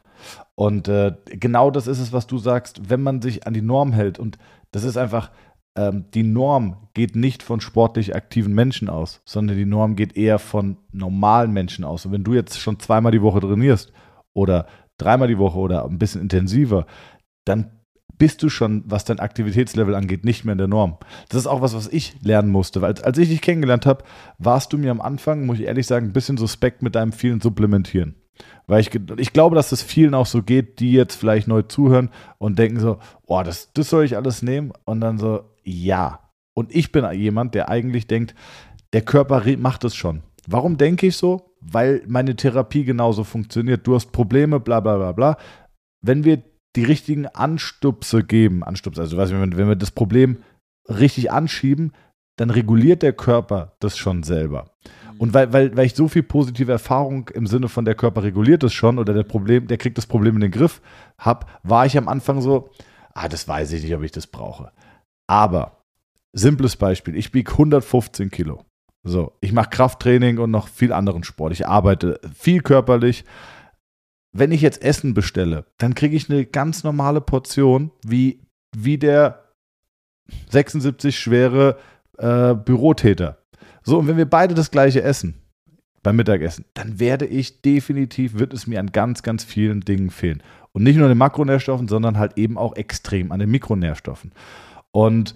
Und äh, genau das ist es, was du sagst, wenn man sich an die Norm hält. Und das ist einfach, ähm, die Norm geht nicht von sportlich aktiven Menschen aus, sondern die Norm geht eher von normalen Menschen aus. Und wenn du jetzt schon zweimal die Woche trainierst oder dreimal die Woche oder ein bisschen intensiver, dann bist du schon, was dein Aktivitätslevel angeht, nicht mehr in der Norm. Das ist auch was, was ich lernen musste, weil als, als ich dich kennengelernt habe, warst du mir am Anfang, muss ich ehrlich sagen, ein bisschen suspekt mit deinem vielen Supplementieren. Weil ich, ich glaube, dass das vielen auch so geht, die jetzt vielleicht neu zuhören und denken so, oh, das, das soll ich alles nehmen? Und dann so, ja. Und ich bin jemand, der eigentlich denkt, der Körper macht es schon. Warum denke ich so? Weil meine Therapie genauso funktioniert. Du hast Probleme, bla bla bla bla. Wenn wir die richtigen Anstupse geben, Anstupse, also wenn, wenn wir das Problem richtig anschieben, dann reguliert der Körper das schon selber. Und weil, weil, weil ich so viel positive Erfahrung im Sinne von der Körper reguliert es schon oder der Problem, der kriegt das Problem in den Griff, hab, war ich am Anfang so, ah, das weiß ich nicht, ob ich das brauche. Aber, simples Beispiel, ich wiege 115 Kilo. So, ich mache Krafttraining und noch viel anderen Sport. Ich arbeite viel körperlich. Wenn ich jetzt Essen bestelle, dann kriege ich eine ganz normale Portion, wie, wie der 76 schwere äh, Bürotäter. So, und wenn wir beide das gleiche essen, beim Mittagessen, dann werde ich definitiv, wird es mir an ganz, ganz vielen Dingen fehlen. Und nicht nur an den Makronährstoffen, sondern halt eben auch extrem an den Mikronährstoffen. Und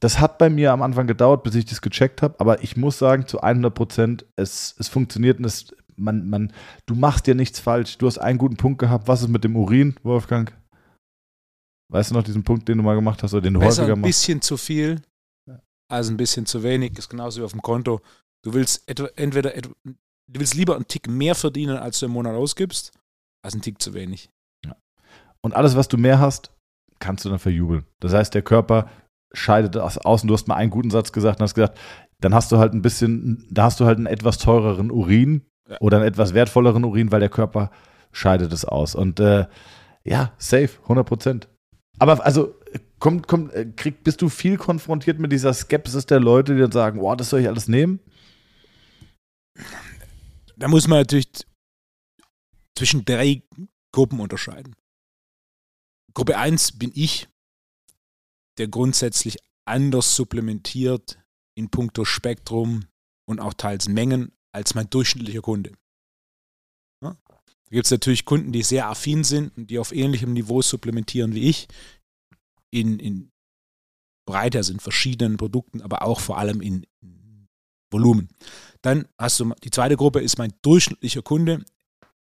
das hat bei mir am Anfang gedauert, bis ich das gecheckt habe, aber ich muss sagen, zu 100 Prozent, es, es funktioniert und es, man, man, du machst dir nichts falsch. Du hast einen guten Punkt gehabt. Was ist mit dem Urin, Wolfgang? Weißt du noch diesen Punkt, den du mal gemacht hast oder den du Besser häufiger ein machst? bisschen zu viel als ein bisschen zu wenig. Ist genauso wie auf dem Konto. Du willst etwa, entweder etwa, du willst lieber einen Tick mehr verdienen, als du im Monat ausgibst, als einen Tick zu wenig. Und alles, was du mehr hast, kannst du dann verjubeln. Das heißt, der Körper scheidet das aus. Und du hast mal einen guten Satz gesagt und hast gesagt, dann hast du halt ein bisschen, da hast du halt einen etwas teureren Urin Ja. oder einen etwas wertvolleren Urin, weil der Körper scheidet es aus. Und äh, ja, safe, 100 Prozent. Aber also, kommt, kommt, äh, krieg, bist du viel konfrontiert mit dieser Skepsis der Leute, die dann sagen, boah, das soll ich alles nehmen? Da muss man natürlich zwischen drei Gruppen unterscheiden. Gruppe 1 bin ich, der grundsätzlich anders supplementiert in puncto Spektrum und auch teils Mengen als mein durchschnittlicher Kunde. Da gibt es natürlich Kunden, die sehr affin sind und die auf ähnlichem Niveau supplementieren wie ich, in, in Breite, also in verschiedenen Produkten, aber auch vor allem in Volumen. Dann hast du die zweite Gruppe ist mein durchschnittlicher Kunde.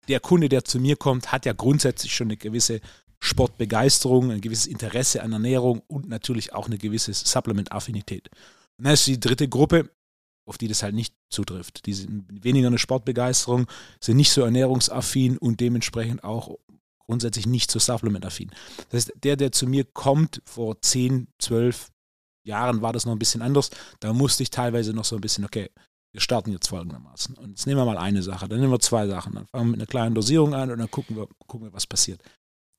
Der Kunde, der zu mir kommt, hat ja grundsätzlich schon eine gewisse Sportbegeisterung, ein gewisses Interesse an Ernährung und natürlich auch eine gewisse Supplement-Affinität. Und dann ist die dritte Gruppe, auf die das halt nicht zutrifft. Die sind weniger eine Sportbegeisterung, sind nicht so ernährungsaffin und dementsprechend auch grundsätzlich nicht so supplement-affin. Das heißt, der, der zu mir kommt, vor 10, 12 Jahren war das noch ein bisschen anders. Da musste ich teilweise noch so ein bisschen, okay, wir starten jetzt folgendermaßen. Und jetzt nehmen wir mal eine Sache, dann nehmen wir zwei Sachen. Dann fangen wir mit einer kleinen Dosierung an und dann gucken wir, gucken wir was passiert.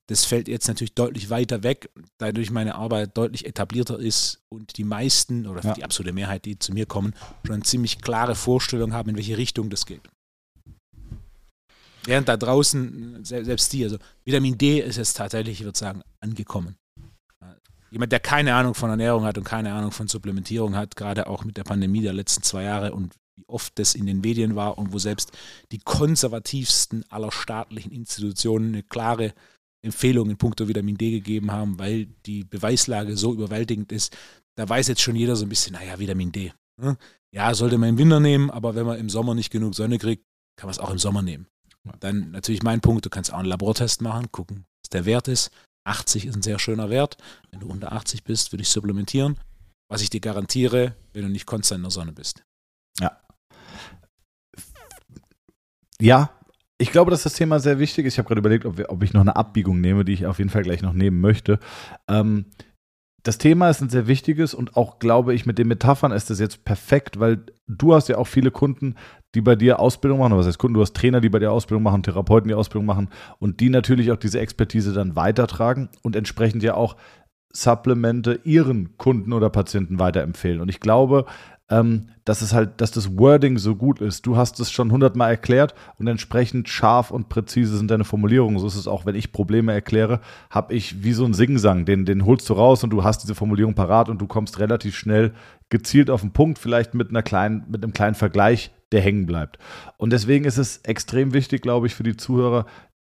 Das fällt jetzt natürlich deutlich weiter weg, da durch meine Arbeit deutlich etablierter ist und die meisten oder Ja. die absolute Mehrheit, die zu mir kommen, schon eine ziemlich klare Vorstellung haben, in welche Richtung das geht. Während da draußen, se- selbst die, also Vitamin D ist jetzt tatsächlich, ich würde sagen, angekommen. Jemand, der keine Ahnung von Ernährung hat und keine Ahnung von Supplementierung hat, gerade auch mit der Pandemie der letzten zwei Jahre und wie oft das in den Medien war und wo selbst die konservativsten aller staatlichen Institutionen eine klare Empfehlung in puncto Vitamin D gegeben haben, weil die Beweislage so überwältigend ist. Da weiß jetzt schon jeder so ein bisschen, naja, Vitamin D. ne? Ja, sollte man im Winter nehmen, aber wenn man im Sommer nicht genug Sonne kriegt, kann man es auch im Sommer nehmen. Dann natürlich mein Punkt, du kannst auch einen Labortest machen, gucken, was der Wert ist. 80 ist ein sehr schöner Wert. Wenn du unter 80 bist, würde ich supplementieren. was ich dir garantiere, wenn du nicht konstant in der Sonne bist. Ja. Ja, ich glaube, dass das Thema sehr wichtig ist. Ich habe gerade überlegt, ob, wir, ob, ich noch eine Abbiegung nehme, die ich auf jeden Fall gleich noch nehmen möchte. Ähm, das Thema ist ein sehr wichtiges und auch, glaube ich, mit den Metaphern ist das jetzt perfekt, weil du hast ja auch viele Kunden, die bei dir Ausbildung machen. Was heißt Kunden? Du hast Trainer, die bei dir Ausbildung machen, Therapeuten, die Ausbildung machen und die natürlich auch diese Expertise dann weitertragen und entsprechend ja auch Supplemente ihren Kunden oder Patienten weiterempfehlen. Und ich glaube, ähm, dass es halt, dass das Wording so gut ist. Du hast es schon hundertmal erklärt und entsprechend scharf und präzise sind deine Formulierungen. So ist es auch, wenn ich Probleme erkläre, habe ich wie so ein Singsang, den, den holst du raus und du hast diese Formulierung parat und du kommst relativ schnell gezielt auf den Punkt, vielleicht mit einer kleinen, mit einem kleinen Vergleich, der hängen bleibt. Und deswegen ist es extrem wichtig, glaube ich, für die Zuhörer,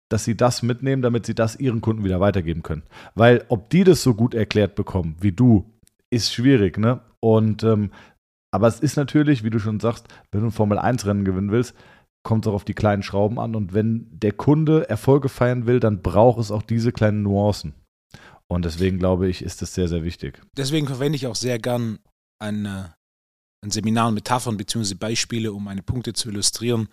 dass sie das mitnehmen, damit sie das ihren Kunden wieder weitergeben können. Weil ob die das so gut erklärt bekommen wie du, ist schwierig, ne? Und ähm, aber es ist natürlich, wie du schon sagst, wenn du ein Formel-1-Rennen gewinnen willst, kommt es auch auf die kleinen Schrauben an. Und wenn der Kunde Erfolge feiern will, dann braucht es auch diese kleinen Nuancen. Und deswegen glaube ich, ist das sehr, sehr wichtig. Deswegen verwende ich auch sehr gern ein, ein Seminar Metaphern bzw. Beispiele, um meine Punkte zu illustrieren,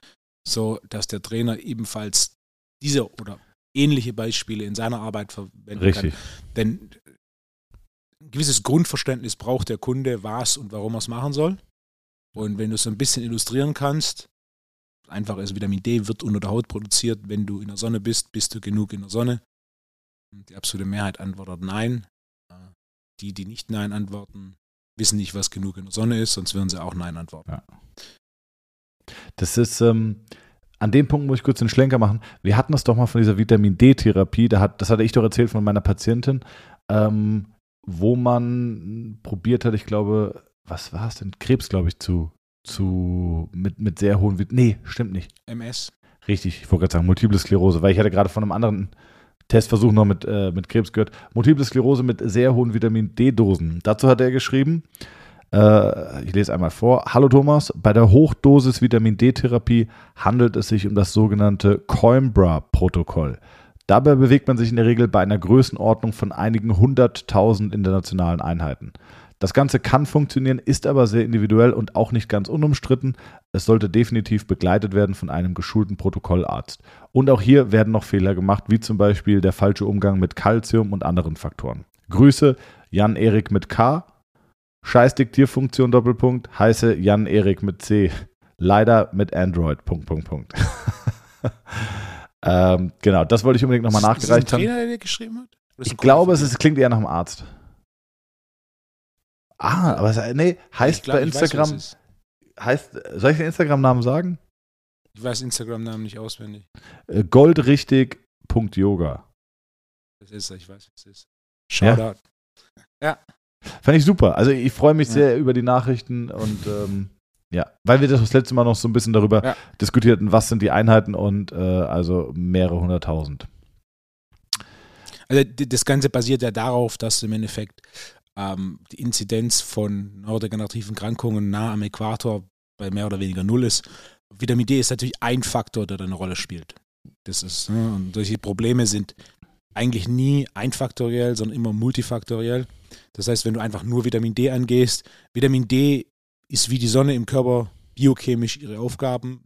so dass der Trainer ebenfalls diese oder ähnliche Beispiele in seiner Arbeit verwenden Richtig. kann. Denn ein gewisses Grundverständnis braucht der Kunde, was und warum er es machen soll. Und wenn du es so ein bisschen illustrieren kannst, einfach ist Vitamin D wird unter der Haut produziert, wenn du in der Sonne bist, bist du genug in der Sonne. Die absolute Mehrheit antwortet Nein. Die, die nicht Nein antworten, wissen nicht, was genug in der Sonne ist, sonst würden sie auch Nein antworten. Ja. Das ist, ähm, an dem Punkt muss ich kurz den Schlenker machen. Wir hatten das doch mal von dieser Vitamin D-Therapie, da hat, das hatte ich doch erzählt von meiner Patientin. Ähm, wo man probiert hat, ich glaube, was war es denn? Krebs, glaube ich, zu, zu mit, mit sehr hohen, nee, stimmt nicht. MS. Richtig, ich wollte gerade sagen, Multiple Sklerose, weil ich hatte gerade von einem anderen Testversuch noch mit, äh, mit Krebs gehört. Multiple Sklerose mit sehr hohen Vitamin D-Dosen. Dazu hat er geschrieben, äh, ich lese einmal vor. Hallo Thomas, bei der Hochdosis Vitamin D-Therapie handelt es sich um das sogenannte Coimbra-Protokoll. Dabei bewegt man sich in der Regel bei einer Größenordnung von einigen hunderttausend internationalen Einheiten. Das Ganze kann funktionieren, ist aber sehr individuell und auch nicht ganz unumstritten. Es sollte definitiv begleitet werden von einem geschulten Protokollarzt. Und auch hier werden noch Fehler gemacht, wie zum Beispiel der falsche Umgang mit Kalzium und anderen Faktoren. Grüße, Jan-Erik mit K. Scheiß Diktierfunktion Doppelpunkt, heiße Jan-Erik mit C. Leider mit Android. Punkt, Punkt, Punkt. Ähm, genau, das wollte ich unbedingt nochmal nachgereicht haben. Ist das ein Trainer, der dir geschrieben hat? Ich glaube, es ist, klingt eher nach einem Arzt. Ah, aber es, nee, heißt glaub, bei Instagram. Weiß, heißt, soll ich den Instagram-Namen sagen? Ich weiß Instagram-Namen nicht auswendig. Äh, goldrichtig.yoga. Das ist er, ich weiß, was es ist. Shoutout. Ja. ja. Fand ich super. Also ich freue mich ja. sehr über die Nachrichten und ähm, ja, weil wir das, letzte Mal noch so ein bisschen darüber ja. diskutierten, was sind die Einheiten und äh, also mehrere hunderttausend. Also das Ganze basiert ja darauf, dass im Endeffekt ähm, die Inzidenz von neurodegenerativen Krankungen nah am Äquator bei mehr oder weniger null ist. Vitamin D ist natürlich ein Faktor, der da eine Rolle spielt. Das ist, ne, und solche Probleme sind eigentlich nie einfaktoriell, sondern immer multifaktoriell. Das heißt, wenn du einfach nur Vitamin D angehst, Vitamin D ist wie die Sonne im Körper biochemisch ihre Aufgaben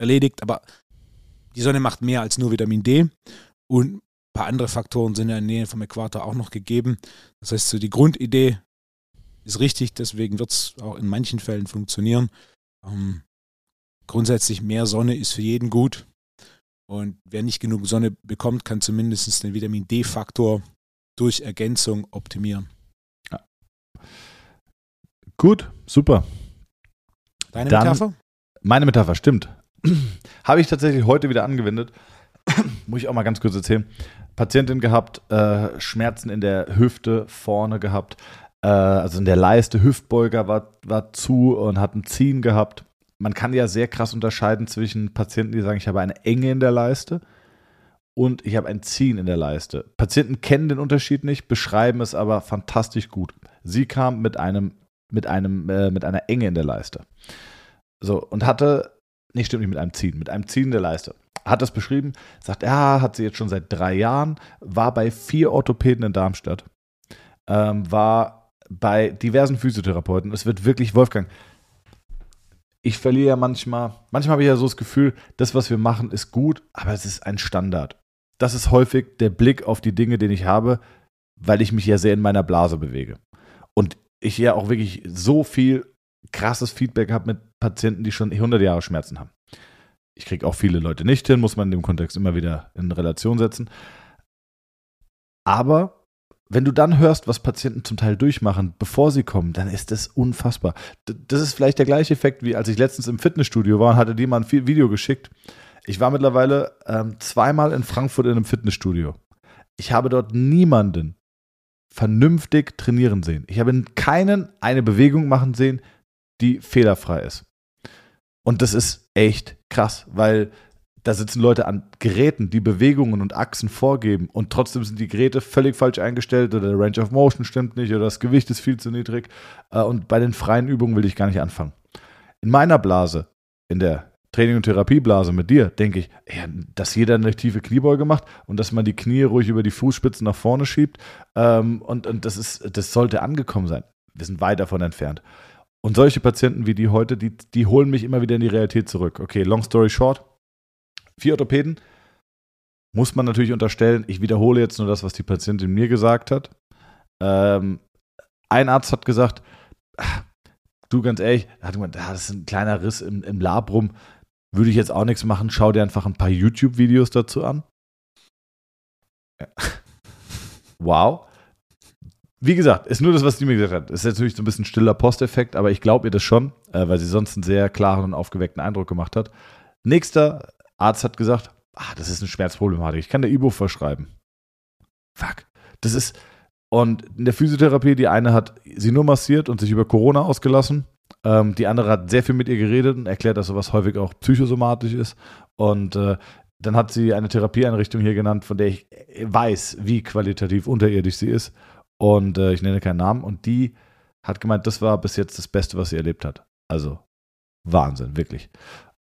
erledigt, aber die Sonne macht mehr als nur Vitamin D und ein paar andere Faktoren sind in der Nähe vom Äquator auch noch gegeben. Das heißt, so die Grundidee ist richtig, deswegen wird es auch in manchen Fällen funktionieren. Ähm, grundsätzlich mehr Sonne ist für jeden gut. Und wer nicht genug Sonne bekommt, kann zumindest den Vitamin D-Faktor durch Ergänzung optimieren. Gut, super. Deine Dann, Metapher? Meine Metapher, stimmt. Habe ich tatsächlich heute wieder angewendet. Muss ich auch mal ganz kurz erzählen. Patientin gehabt, äh, Schmerzen in der Hüfte vorne gehabt, äh, also in der Leiste, Hüftbeuger war, war zu und hat ein Ziehen gehabt. Man kann ja sehr krass unterscheiden zwischen Patienten, die sagen, ich habe eine Enge in der Leiste und ich habe ein Ziehen in der Leiste. Patienten kennen den Unterschied nicht, beschreiben es aber fantastisch gut. Sie kam mit einem mit einem, äh, mit einer Enge in der Leiste. So, und hatte, nee, stimmt nicht mit einem Ziehen, mit einem Ziehen der Leiste. Hat das beschrieben, sagt, ja, hat sie jetzt schon seit drei Jahren, war bei vier Orthopäden in Darmstadt, ähm, war bei diversen Physiotherapeuten. Es wird wirklich, Wolfgang, ich verliere ja manchmal, manchmal habe ich ja so das Gefühl, das, was wir machen, ist gut, aber es ist ein Standard. Das ist häufig der Blick auf die Dinge, den ich habe, weil ich mich ja sehr in meiner Blase bewege. Und ich ja auch wirklich so viel krasses Feedback habe mit Patienten, die schon 100 Jahre Schmerzen haben. Ich kriege auch viele Leute nicht hin, muss man in dem Kontext immer wieder in Relation setzen. Aber wenn du dann hörst, was Patienten zum Teil durchmachen, bevor sie kommen, dann ist das unfassbar. Das ist vielleicht der gleiche Effekt, wie als ich letztens im Fitnessstudio war und hatte dir mal ein Video geschickt. Ich war mittlerweile ähm, zweimal in Frankfurt in einem Fitnessstudio. Ich habe dort niemanden vernünftig trainieren sehen. Ich habe keinen eine Bewegung machen sehen, die fehlerfrei ist. Und das ist echt krass, weil da sitzen Leute an Geräten, die Bewegungen und Achsen vorgeben und trotzdem sind die Geräte völlig falsch eingestellt oder der Range of Motion stimmt nicht oder das Gewicht ist viel zu niedrig. Äh, und bei den freien Übungen will ich gar nicht anfangen. In meiner Blase, in der Training- und Therapieblase mit dir, denke ich, ja, dass jeder eine tiefe Kniebeuge macht und dass man die Knie ruhig über die Fußspitzen nach vorne schiebt. Ähm, und und das, ist, das sollte angekommen sein. Wir sind weit davon entfernt. Und solche Patienten wie die heute, die, die holen mich immer wieder in die Realität zurück. Okay, long story short. Vier Orthopäden muss man natürlich unterstellen. Ich wiederhole jetzt nur das, was die Patientin mir gesagt hat. Ähm, ein Arzt hat gesagt, ach, du ganz ehrlich, hat gemeint, das ist ein kleiner Riss im, im Labrum. Würde ich jetzt auch nichts machen. Schau dir einfach ein paar YouTube-Videos dazu an. Ja. Wow. Wie gesagt, ist nur das, was die mir gesagt hat. Ist natürlich so ein bisschen stiller Posteffekt, aber ich glaube ihr das schon, äh, weil sie sonst einen sehr klaren und aufgeweckten Eindruck gemacht hat. Nächster Arzt hat gesagt, ah, das ist eine Schmerzproblematik. Ich kann der Ibo verschreiben. Fuck. Das ist, und in der Physiotherapie, die eine hat sie nur massiert und sich über Corona ausgelassen. Ähm, die andere hat sehr viel mit ihr geredet und erklärt, dass sowas häufig auch psychosomatisch ist. Und äh, dann hat sie eine Therapieeinrichtung hier genannt, von der ich weiß, wie qualitativ unterirdisch sie ist und äh, ich nenne keinen Namen. Und die hat gemeint, das war bis jetzt das Beste, was sie erlebt hat. Also Wahnsinn, wirklich.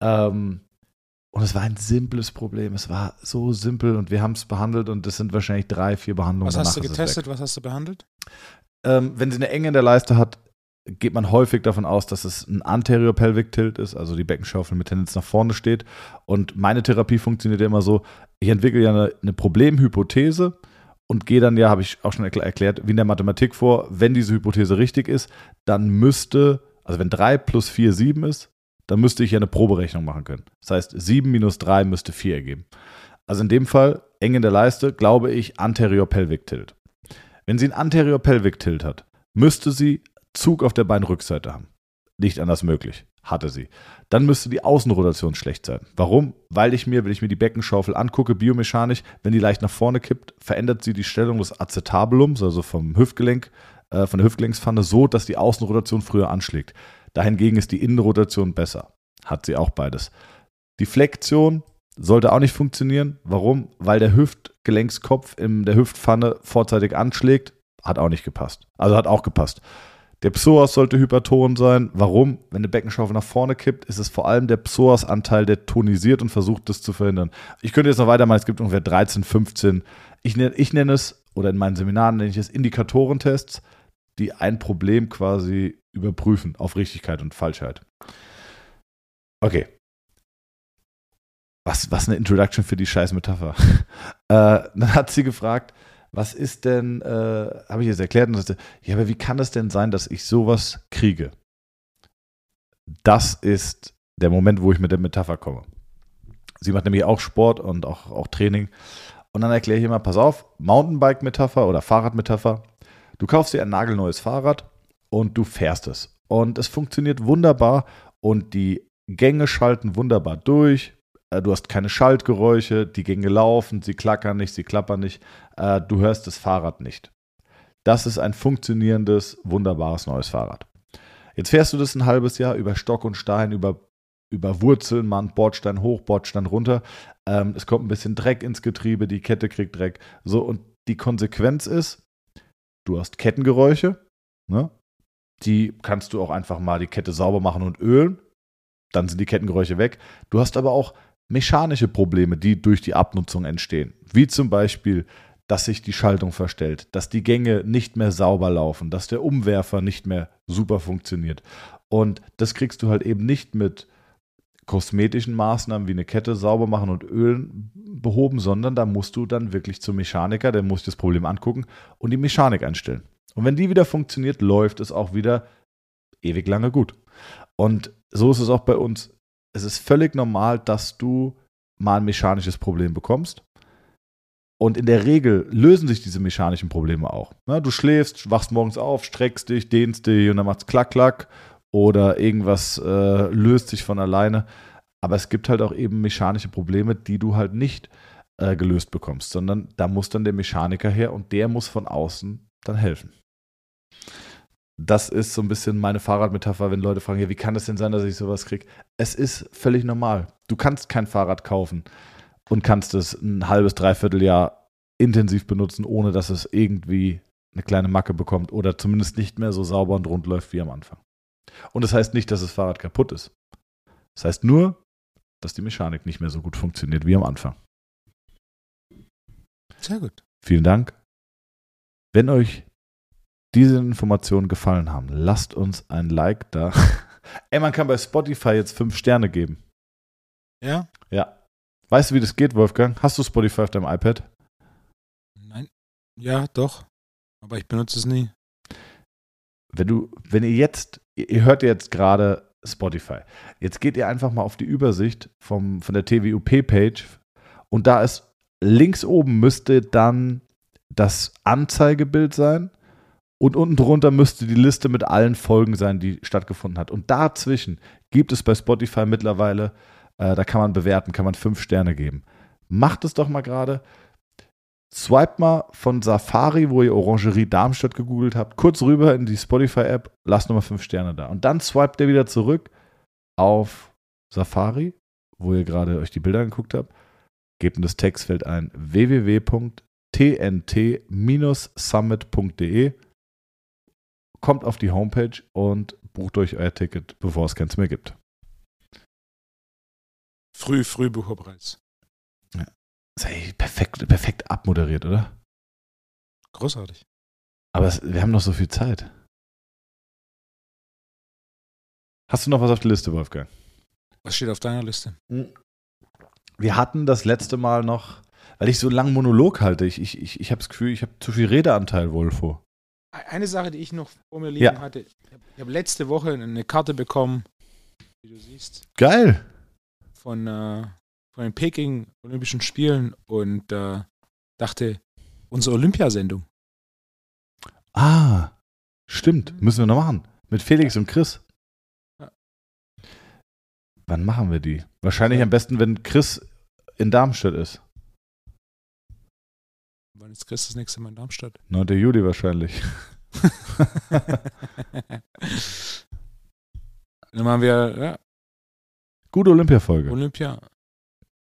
Ähm, und es war ein simples Problem. Es war so simpel und wir haben es behandelt und es sind wahrscheinlich drei, vier Behandlungen. Was hast du getestet? Was hast du behandelt? Ähm, wenn sie eine Enge in der Leiste hat, geht man häufig davon aus, dass es ein Anterior Pelvic Tilt ist, also die Beckenschaufel mit Tendenz nach vorne steht. Und meine Therapie funktioniert ja immer so, ich entwickle ja eine, eine Problemhypothese und gehe dann ja, habe ich auch schon erklärt, wie in der Mathematik vor, wenn diese Hypothese richtig ist, dann müsste, also wenn 3 plus 4 7 ist, dann müsste ich ja eine Proberechnung machen können. Das heißt, 7 minus 3 müsste 4 ergeben. Also in dem Fall, eng in der Leiste, glaube ich, Anterior Pelvic Tilt. Wenn sie einen Anterior Pelvic Tilt hat, müsste sie Zug auf der Beinrückseite haben. Nicht anders möglich. Hatte sie. Dann müsste die Außenrotation schlecht sein. Warum? Weil ich mir, wenn ich mir die Beckenschaufel angucke, biomechanisch, wenn die leicht nach vorne kippt, verändert sie die Stellung des Acetabulums, also vom Hüftgelenk, äh, von der Hüftgelenkspfanne, so, dass die Außenrotation früher anschlägt. Dahingegen ist die Innenrotation besser. Hat sie auch beides. Die Flexion sollte auch nicht funktionieren. Warum? Weil der Hüftgelenkskopf in der Hüftpfanne vorzeitig anschlägt. Hat auch nicht gepasst. Also hat auch gepasst. Der Psoas sollte hyperton sein. Warum? Wenn eine Beckenschaufel nach vorne kippt, ist es vor allem der Psoas-Anteil, der tonisiert und versucht, das zu verhindern. Ich könnte jetzt noch weitermachen. Es gibt ungefähr 13, 15. Ich nenne, ich nenne es, oder in meinen Seminaren nenne ich es Indikatorentests, die ein Problem quasi überprüfen auf Richtigkeit und Falschheit. Okay. Was, was eine Introduction für die scheiß Metapher. äh, dann hat sie gefragt, was ist denn, äh, habe ich jetzt erklärt, und sagte, ja, aber wie kann es denn sein, dass ich sowas kriege? Das ist der Moment, wo ich mit der Metapher komme. Sie macht nämlich auch Sport und auch, auch Training. Und dann erkläre ich immer, pass auf, Mountainbike-Metapher oder Fahrrad-Metapher. Du kaufst dir ein nagelneues Fahrrad und du fährst es. Und es funktioniert wunderbar und die Gänge schalten wunderbar durch. Äh, du hast keine Schaltgeräusche, die Gänge laufen, sie klackern nicht, sie klappern nicht. Äh, du hörst das Fahrrad nicht. Das ist ein funktionierendes, wunderbares neues Fahrrad. Jetzt fährst du das ein halbes Jahr über Stock und Stein, über, über Wurzeln, man Bordstein hoch, Bordstein runter. Ähm, es kommt ein bisschen Dreck ins Getriebe, die Kette kriegt Dreck. So, und die Konsequenz ist, du hast Kettengeräusche, ne? die kannst du auch einfach mal die Kette sauber machen und ölen. Dann sind die Kettengeräusche weg. Du hast aber auch mechanische Probleme, die durch die Abnutzung entstehen. Wie zum Beispiel, dass sich die Schaltung verstellt, dass die Gänge nicht mehr sauber laufen, dass der Umwerfer nicht mehr super funktioniert. Und das kriegst du halt eben nicht mit kosmetischen Maßnahmen wie eine Kette sauber machen und Ölen behoben, sondern da musst du dann wirklich zum Mechaniker, der muss das Problem angucken und die Mechanik einstellen. Und wenn die wieder funktioniert, läuft es auch wieder ewig lange gut. Und so ist es auch bei uns. Es ist völlig normal, dass du mal ein mechanisches Problem bekommst. Und in der Regel lösen sich diese mechanischen Probleme auch. du schläfst, wachst morgens auf, streckst dich, dehnst dich und dann macht es klack, klack oder irgendwas äh, löst sich von alleine. Aber es gibt halt auch eben mechanische Probleme, die du halt nicht äh, gelöst bekommst, sondern da muss dann der Mechaniker her und der muss von außen dann helfen. Das ist so ein bisschen meine Fahrradmetapher, wenn Leute fragen, ja, wie kann es denn sein, dass ich sowas kriege? Es ist völlig normal. Du kannst kein Fahrrad kaufen und kannst es ein halbes, dreiviertel Jahr intensiv benutzen, ohne dass es irgendwie eine kleine Macke bekommt oder zumindest nicht mehr so sauber und rund läuft wie am Anfang. Und das heißt nicht, dass das Fahrrad kaputt ist. Das heißt nur, dass die Mechanik nicht mehr so gut funktioniert wie am Anfang. Sehr gut. Vielen Dank. Wenn euch diese Informationen gefallen haben, lasst uns ein Like da. Ey, man kann bei Spotify jetzt fünf Sterne geben. Ja? Ja. Weißt du, wie das geht, Wolfgang? Hast du Spotify auf deinem iPad? Nein. Ja, doch. Aber ich benutze es nie. Wenn du, wenn ihr jetzt, ihr hört jetzt gerade Spotify. Jetzt geht ihr einfach mal auf die Übersicht vom, von der TWUP-Page und da ist links oben müsste dann das Anzeigebild sein und unten drunter müsste die Liste mit allen Folgen sein, die stattgefunden hat. Und dazwischen gibt es bei Spotify mittlerweile, äh, da kann man bewerten, kann man fünf Sterne geben. Macht es doch mal gerade. Swipe mal von Safari, wo ihr Orangerie Darmstadt gegoogelt habt, kurz rüber in die Spotify-App, lasst nochmal fünf Sterne da. Und dann swipet ihr wieder zurück auf Safari, wo ihr gerade euch die Bilder angeguckt habt, gebt in das Textfeld ein www.tnt-summit.de kommt auf die Homepage und bucht euch euer Ticket, bevor es keins mehr gibt. Früh, Frühbucherpreis. Ja. Sei perfekt, perfekt abmoderiert, oder? Großartig. Aber es, wir haben noch so viel Zeit. Hast du noch was auf der Liste, Wolfgang? Was steht auf deiner Liste? Hm. Wir hatten das letzte Mal noch, weil ich so lang Monolog halte, ich, ich, ich, ich habe das Gefühl, ich habe zu viel Redeanteil wohl vor. Eine Sache, die ich noch vor mir liegen ja. hatte. Ich habe letzte Woche eine Karte bekommen, wie du siehst. Geil. Von, äh, von den Peking Olympischen Spielen und äh, dachte, unsere Olympiasendung. Ah, stimmt. Mhm. Müssen wir noch machen. Mit Felix und Chris. Ja. Wann machen wir die? Wahrscheinlich am besten, wenn Chris in Darmstadt ist. Wann ist Chris das nächste Mal in Darmstadt? 9. Juli wahrscheinlich. Dann machen wir, ja. Gute Olympia-Folge. Olympia.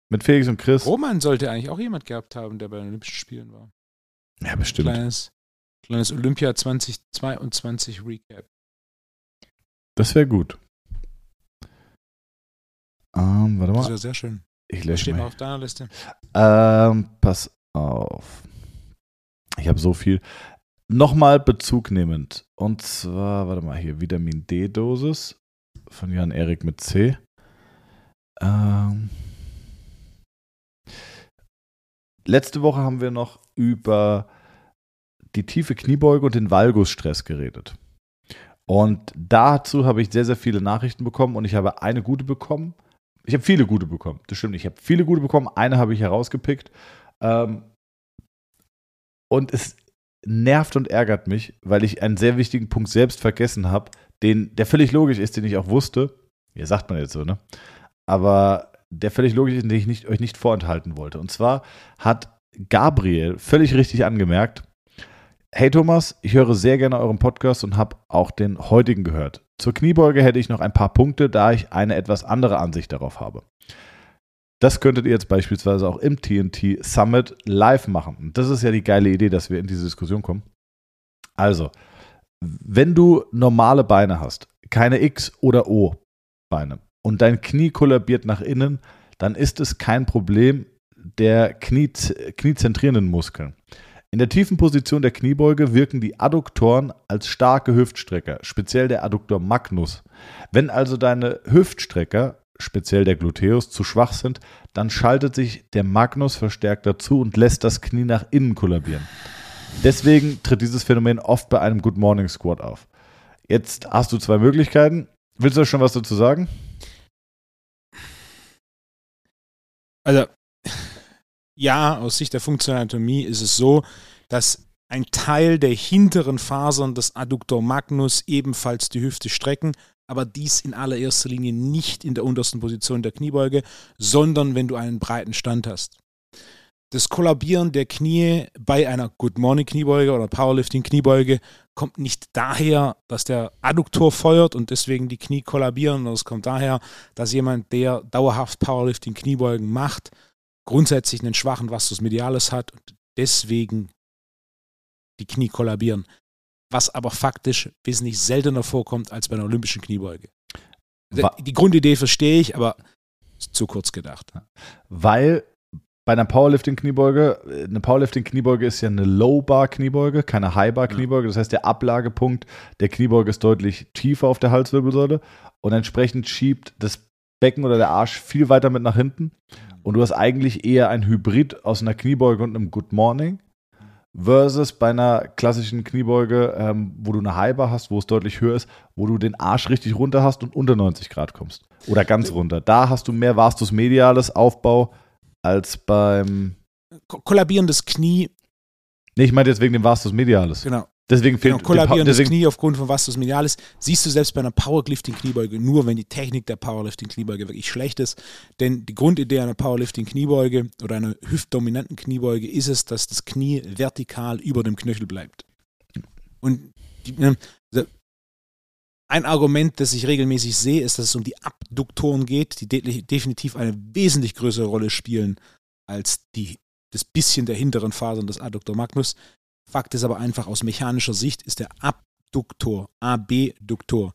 Mit Felix und Chris. Roman sollte eigentlich auch jemand gehabt haben, der bei den Olympischen Spielen war. Ja, bestimmt. Kleines, kleines Olympia 2022 Recap. Das wäre gut. Ähm, warte mal. Das wäre sehr schön. Ich lösche mal auf deiner Liste. Ähm, pass auf. Ich habe so viel. Nochmal Bezug nehmend. Und zwar, warte mal, hier Vitamin D-Dosis von Jan Erik mit C. Ähm. Letzte Woche haben wir noch über die tiefe Kniebeuge und den Valgusstress geredet. Und dazu habe ich sehr, sehr viele Nachrichten bekommen und ich habe eine gute bekommen. Ich habe viele gute bekommen, das stimmt. Ich habe viele gute bekommen. Eine habe ich herausgepickt. Ähm, und es nervt und ärgert mich, weil ich einen sehr wichtigen Punkt selbst vergessen habe, den, der völlig logisch ist, den ich auch wusste. Ja, sagt man jetzt so, ne? Aber der völlig logisch ist, den ich nicht, euch nicht vorenthalten wollte. Und zwar hat Gabriel völlig richtig angemerkt, Hey Thomas, ich höre sehr gerne euren Podcast und habe auch den heutigen gehört. Zur Kniebeuge hätte ich noch ein paar Punkte, da ich eine etwas andere Ansicht darauf habe. Das könntet ihr jetzt beispielsweise auch im TNT Summit live machen. Und das ist ja die geile Idee, dass wir in diese Diskussion kommen. Also, wenn du normale Beine hast, keine X- oder O-Beine und dein Knie kollabiert nach innen, dann ist es kein Problem der Knie, kniezentrierenden Muskeln. In der tiefen Position der Kniebeuge wirken die Adduktoren als starke Hüftstrecker, speziell der Adduktor Magnus. Wenn also deine Hüftstrecker, speziell der Gluteus, zu schwach sind, dann schaltet sich der Magnus verstärkt dazu und lässt das Knie nach innen kollabieren. Deswegen tritt dieses Phänomen oft bei einem Good Morning Squat auf. Jetzt hast du zwei Möglichkeiten. Willst du schon was dazu sagen? Also, ja, aus Sicht der Funktionanatomie ist es so, dass ein Teil der hinteren Fasern des Adductor magnus ebenfalls die Hüfte strecken, aber dies in allererster Linie nicht in der untersten Position der Kniebeuge, sondern wenn du einen breiten Stand hast. Das Kollabieren der Knie bei einer Good Morning Kniebeuge oder Powerlifting Kniebeuge kommt nicht daher, dass der Adduktor feuert und deswegen die Knie kollabieren, sondern es kommt daher, dass jemand, der dauerhaft Powerlifting Kniebeugen macht, grundsätzlich einen schwachen Vastus medialis hat und deswegen die Knie kollabieren. Was aber faktisch wesentlich seltener vorkommt als bei einer olympischen Kniebeuge. Die Grundidee verstehe ich, aber zu kurz gedacht. Weil bei einer Powerlifting-Kniebeuge, eine Powerlifting-Kniebeuge ist ja eine Low-Bar-Kniebeuge, keine High-Bar-Kniebeuge. Das heißt, der Ablagepunkt der Kniebeuge ist deutlich tiefer auf der Halswirbelsäule und entsprechend schiebt das Becken oder der Arsch viel weiter mit nach hinten. Und du hast eigentlich eher ein Hybrid aus einer Kniebeuge und einem Good Morning versus bei einer klassischen Kniebeuge, ähm, wo du eine High-Bar hast, wo es deutlich höher ist, wo du den Arsch richtig runter hast und unter 90 Grad kommst. Oder ganz runter. Da hast du mehr Vastus mediales Aufbau als beim kollabierendes Knie. Nee, ich meine jetzt wegen dem Vastus medialis. Genau. Deswegen fehlt genau, kollabierendes deswegen Knie aufgrund von Vastus medialis siehst du selbst bei einer Powerlifting-Kniebeuge nur, wenn die Technik der Powerlifting-Kniebeuge wirklich schlecht ist. Denn die Grundidee einer Powerlifting-Kniebeuge oder einer hüftdominanten Kniebeuge ist es, dass das Knie vertikal über dem Knöchel bleibt. Und die, ne, also ein Argument, das ich regelmäßig sehe, ist, dass es um die Abduktoren geht, die de definitiv eine wesentlich größere Rolle spielen als die, das bisschen der hinteren Fasern des Adduktor magnus. Fakt ist aber einfach, aus mechanischer Sicht ist der Abduktor, AB-Duktor,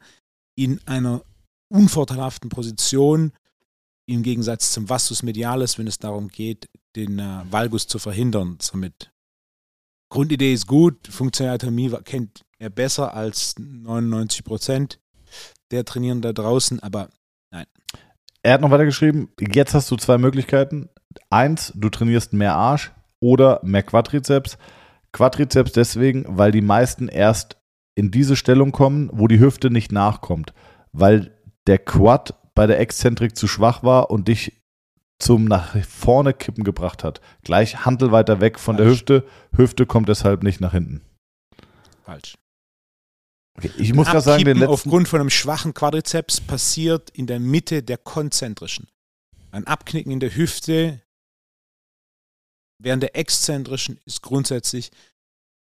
in einer unvorteilhaften Position im Gegensatz zum Vastus medialis, wenn es darum geht, den äh, Valgus zu verhindern. Somit Grundidee ist gut, Funktionalität kennt er besser als 99 Prozent der Trainieren da draußen, aber nein. Er hat noch weiter geschrieben, jetzt hast du zwei Möglichkeiten. Eins, du trainierst mehr Arsch oder mehr Quadrizeps. Quadrizeps deswegen, weil die meisten erst in diese Stellung kommen, wo die Hüfte nicht nachkommt, weil der Quad bei der Exzentrik zu schwach war und dich zum nach vorne kippen gebracht hat. Gleich Handel weiter weg von Falsch. der Hüfte. Hüfte kommt deshalb nicht nach hinten. Falsch. Okay, ich muss gerade sagen, den letzten aufgrund von einem schwachen Quadrizeps passiert in der Mitte der konzentrischen. Ein Abknicken in der Hüfte während der exzentrischen ist grundsätzlich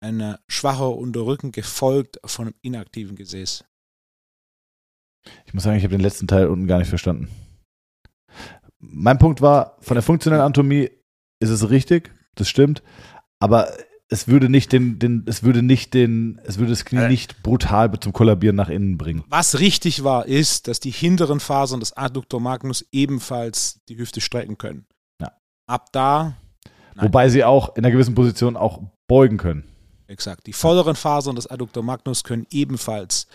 ein schwacher Unterrücken gefolgt von einem inaktiven Gesäß. Ich muss sagen, ich habe den letzten Teil unten gar nicht verstanden. Mein Punkt war, von der funktionellen Anatomie ist es richtig, das stimmt, aber es würde nicht den, den, es würde nicht den, es würde das Knie äh, nicht brutal zum Kollabieren nach innen bringen. Was richtig war, ist, dass die hinteren Fasern des Adductor magnus ebenfalls die Hüfte strecken können. Ja. Ab da. Nein. Wobei sie auch in einer gewissen Position auch beugen können. Exakt. Die vorderen Fasern des Adductor magnus können ebenfalls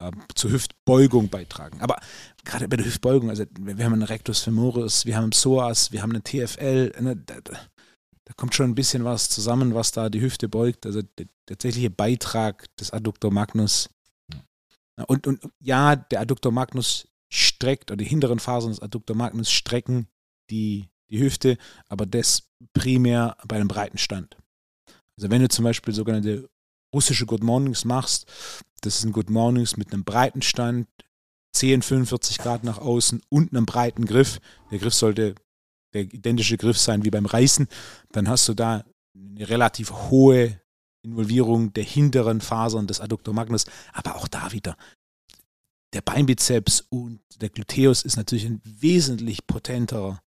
äh, zur Hüftbeugung beitragen. Aber gerade bei der Hüftbeugung, also wir haben einen Rectus femoris, wir haben einen Psoas, wir haben einen TFL, eine, da kommt schon ein bisschen was zusammen, was da die Hüfte beugt. Also der tatsächliche Beitrag des Adductor magnus. Und, und ja, der Adductor magnus streckt, oder die hinteren Fasern des Adductor magnus strecken die, die Hüfte, aber das primär bei einem breiten Stand. Also wenn du zum Beispiel sogenannte russische Good Mornings machst, das sind Good Mornings mit einem breiten Stand, 10, 45 Grad nach außen und einem breiten Griff. Der Griff sollte der identische Griff sein wie beim Reißen, dann hast du da eine relativ hohe Involvierung der hinteren Fasern des Adductor magnus, aber auch da wieder. Der Beinbizeps und der Gluteus ist natürlich ein wesentlich potenterer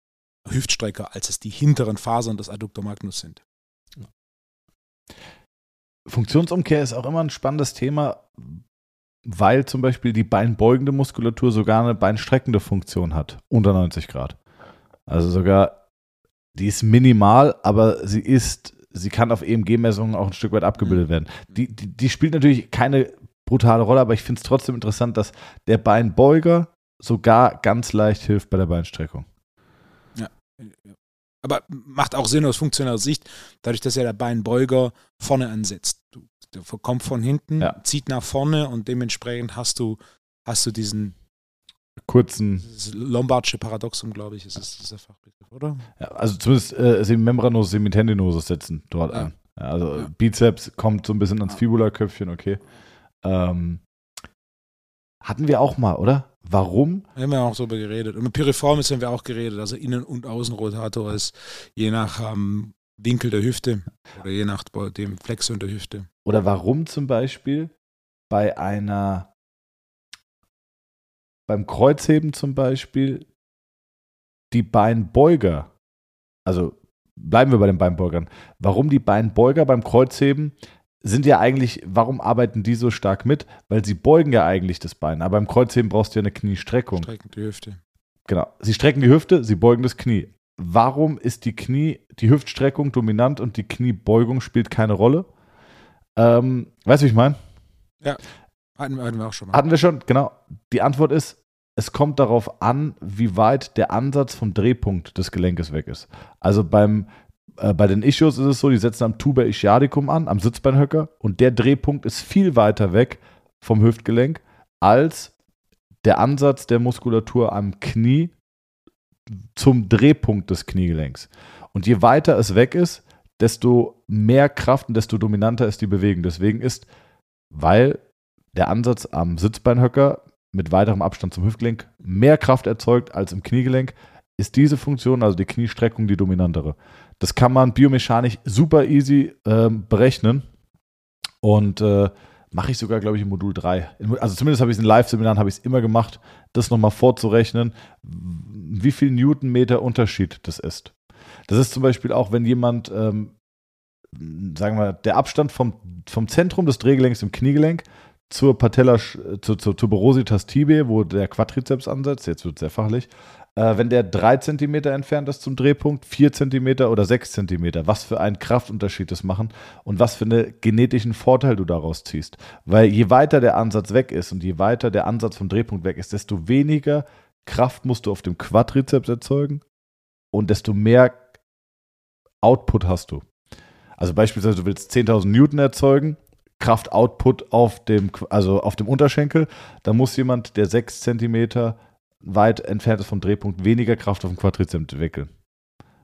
Hüftstrecker, als es die hinteren Fasern des Adductor magnus sind. Funktionsumkehr ist auch immer ein spannendes Thema, weil zum Beispiel die beinbeugende Muskulatur sogar eine beinstreckende Funktion hat, unter 90 Grad. Also sogar, die ist minimal, aber sie ist, sie kann auf EMG-Messungen auch ein Stück weit abgebildet werden. Die, die, die spielt natürlich keine brutale Rolle, aber ich finde es trotzdem interessant, dass der Beinbeuger sogar ganz leicht hilft bei der Beinstreckung. Aber macht auch Sinn aus funktioneller Sicht, dadurch, dass ja der Beinbeuger vorne ansetzt. Du, der kommt von hinten, Ja. zieht nach vorne und dementsprechend hast du, hast du diesen Kurzen, Lombardsche Paradoxum, glaube ich, ist es dieser Fachbegriff, oder? ja, also zumindest äh, Membranos semitendinosus setzen dort Ja. an. Also Ja. Bizeps kommt so ein bisschen ans. Fibula-Köpfchen, okay. Ähm, hatten wir auch mal, oder? Warum? Da haben wir auch darüber geredet. Und mit Piriformis haben wir auch geredet. Also Innen- und Außenrotator ist je nach ähm, Winkel der Hüfte oder je nach dem Flexion der Hüfte. Oder warum zum Beispiel bei einer, beim Kreuzheben zum Beispiel, die Beinbeuger, also bleiben wir bei den Beinbeugern, warum die Beinbeuger beim Kreuzheben sind ja eigentlich, warum arbeiten die so stark mit? Weil sie beugen ja eigentlich das Bein, aber beim Kreuzheben brauchst du ja eine Kniestreckung. Streckend die Hüfte. Genau. Sie strecken die Hüfte, sie beugen das Knie. Warum ist die Knie, die Hüftstreckung dominant und die Kniebeugung spielt keine Rolle? Ähm, weißt du, wie ich meine? Hatten, hatten wir auch schon mal. Hatten wir schon, genau. Die Antwort ist, es kommt darauf an, wie weit der Ansatz vom Drehpunkt des Gelenkes weg ist. Also beim, äh, bei den Ischios ist es so, die setzen am Tuber ischiadicum an, am Sitzbeinhöcker, und der Drehpunkt ist viel weiter weg vom Hüftgelenk als der Ansatz der Muskulatur am Knie zum Drehpunkt des Kniegelenks. Und je weiter es weg ist, desto mehr Kraft und desto dominanter ist die Bewegung. Deswegen ist, weil der Ansatz am Sitzbeinhöcker mit weiterem Abstand zum Hüftgelenk mehr Kraft erzeugt als im Kniegelenk, ist diese Funktion, also die Kniestreckung, die dominantere. Das kann man biomechanisch super easy ähm, berechnen und äh, mache ich sogar, glaube ich, im Modul 3. Also zumindest habe ich es in Live-Seminaren habe ich es immer gemacht, das nochmal vorzurechnen, wie viel Newtonmeter Unterschied das ist. Das ist zum Beispiel auch, wenn jemand, ähm, sagen wir, der Abstand vom, vom Zentrum des Drehgelenks im Kniegelenk zur Patella, äh, zur, zur Tuberositas tibiae, wo der Quadrizeps ansetzt, jetzt wird es sehr fachlich, äh, wenn der 3 cm entfernt ist zum Drehpunkt, 4 cm oder 6 cm, was für einen Kraftunterschied das machen und was für einen genetischen Vorteil du daraus ziehst. Weil je weiter der Ansatz weg ist und je weiter der Ansatz vom Drehpunkt weg ist, desto weniger Kraft musst du auf dem Quadrizeps erzeugen und desto mehr Output hast du. Also beispielsweise, du willst 10.000 Newton erzeugen, Kraftoutput auf dem, also auf dem Unterschenkel, da muss jemand, der 6 cm weit entfernt ist vom Drehpunkt, weniger Kraft auf dem Quadrizeps entwickeln.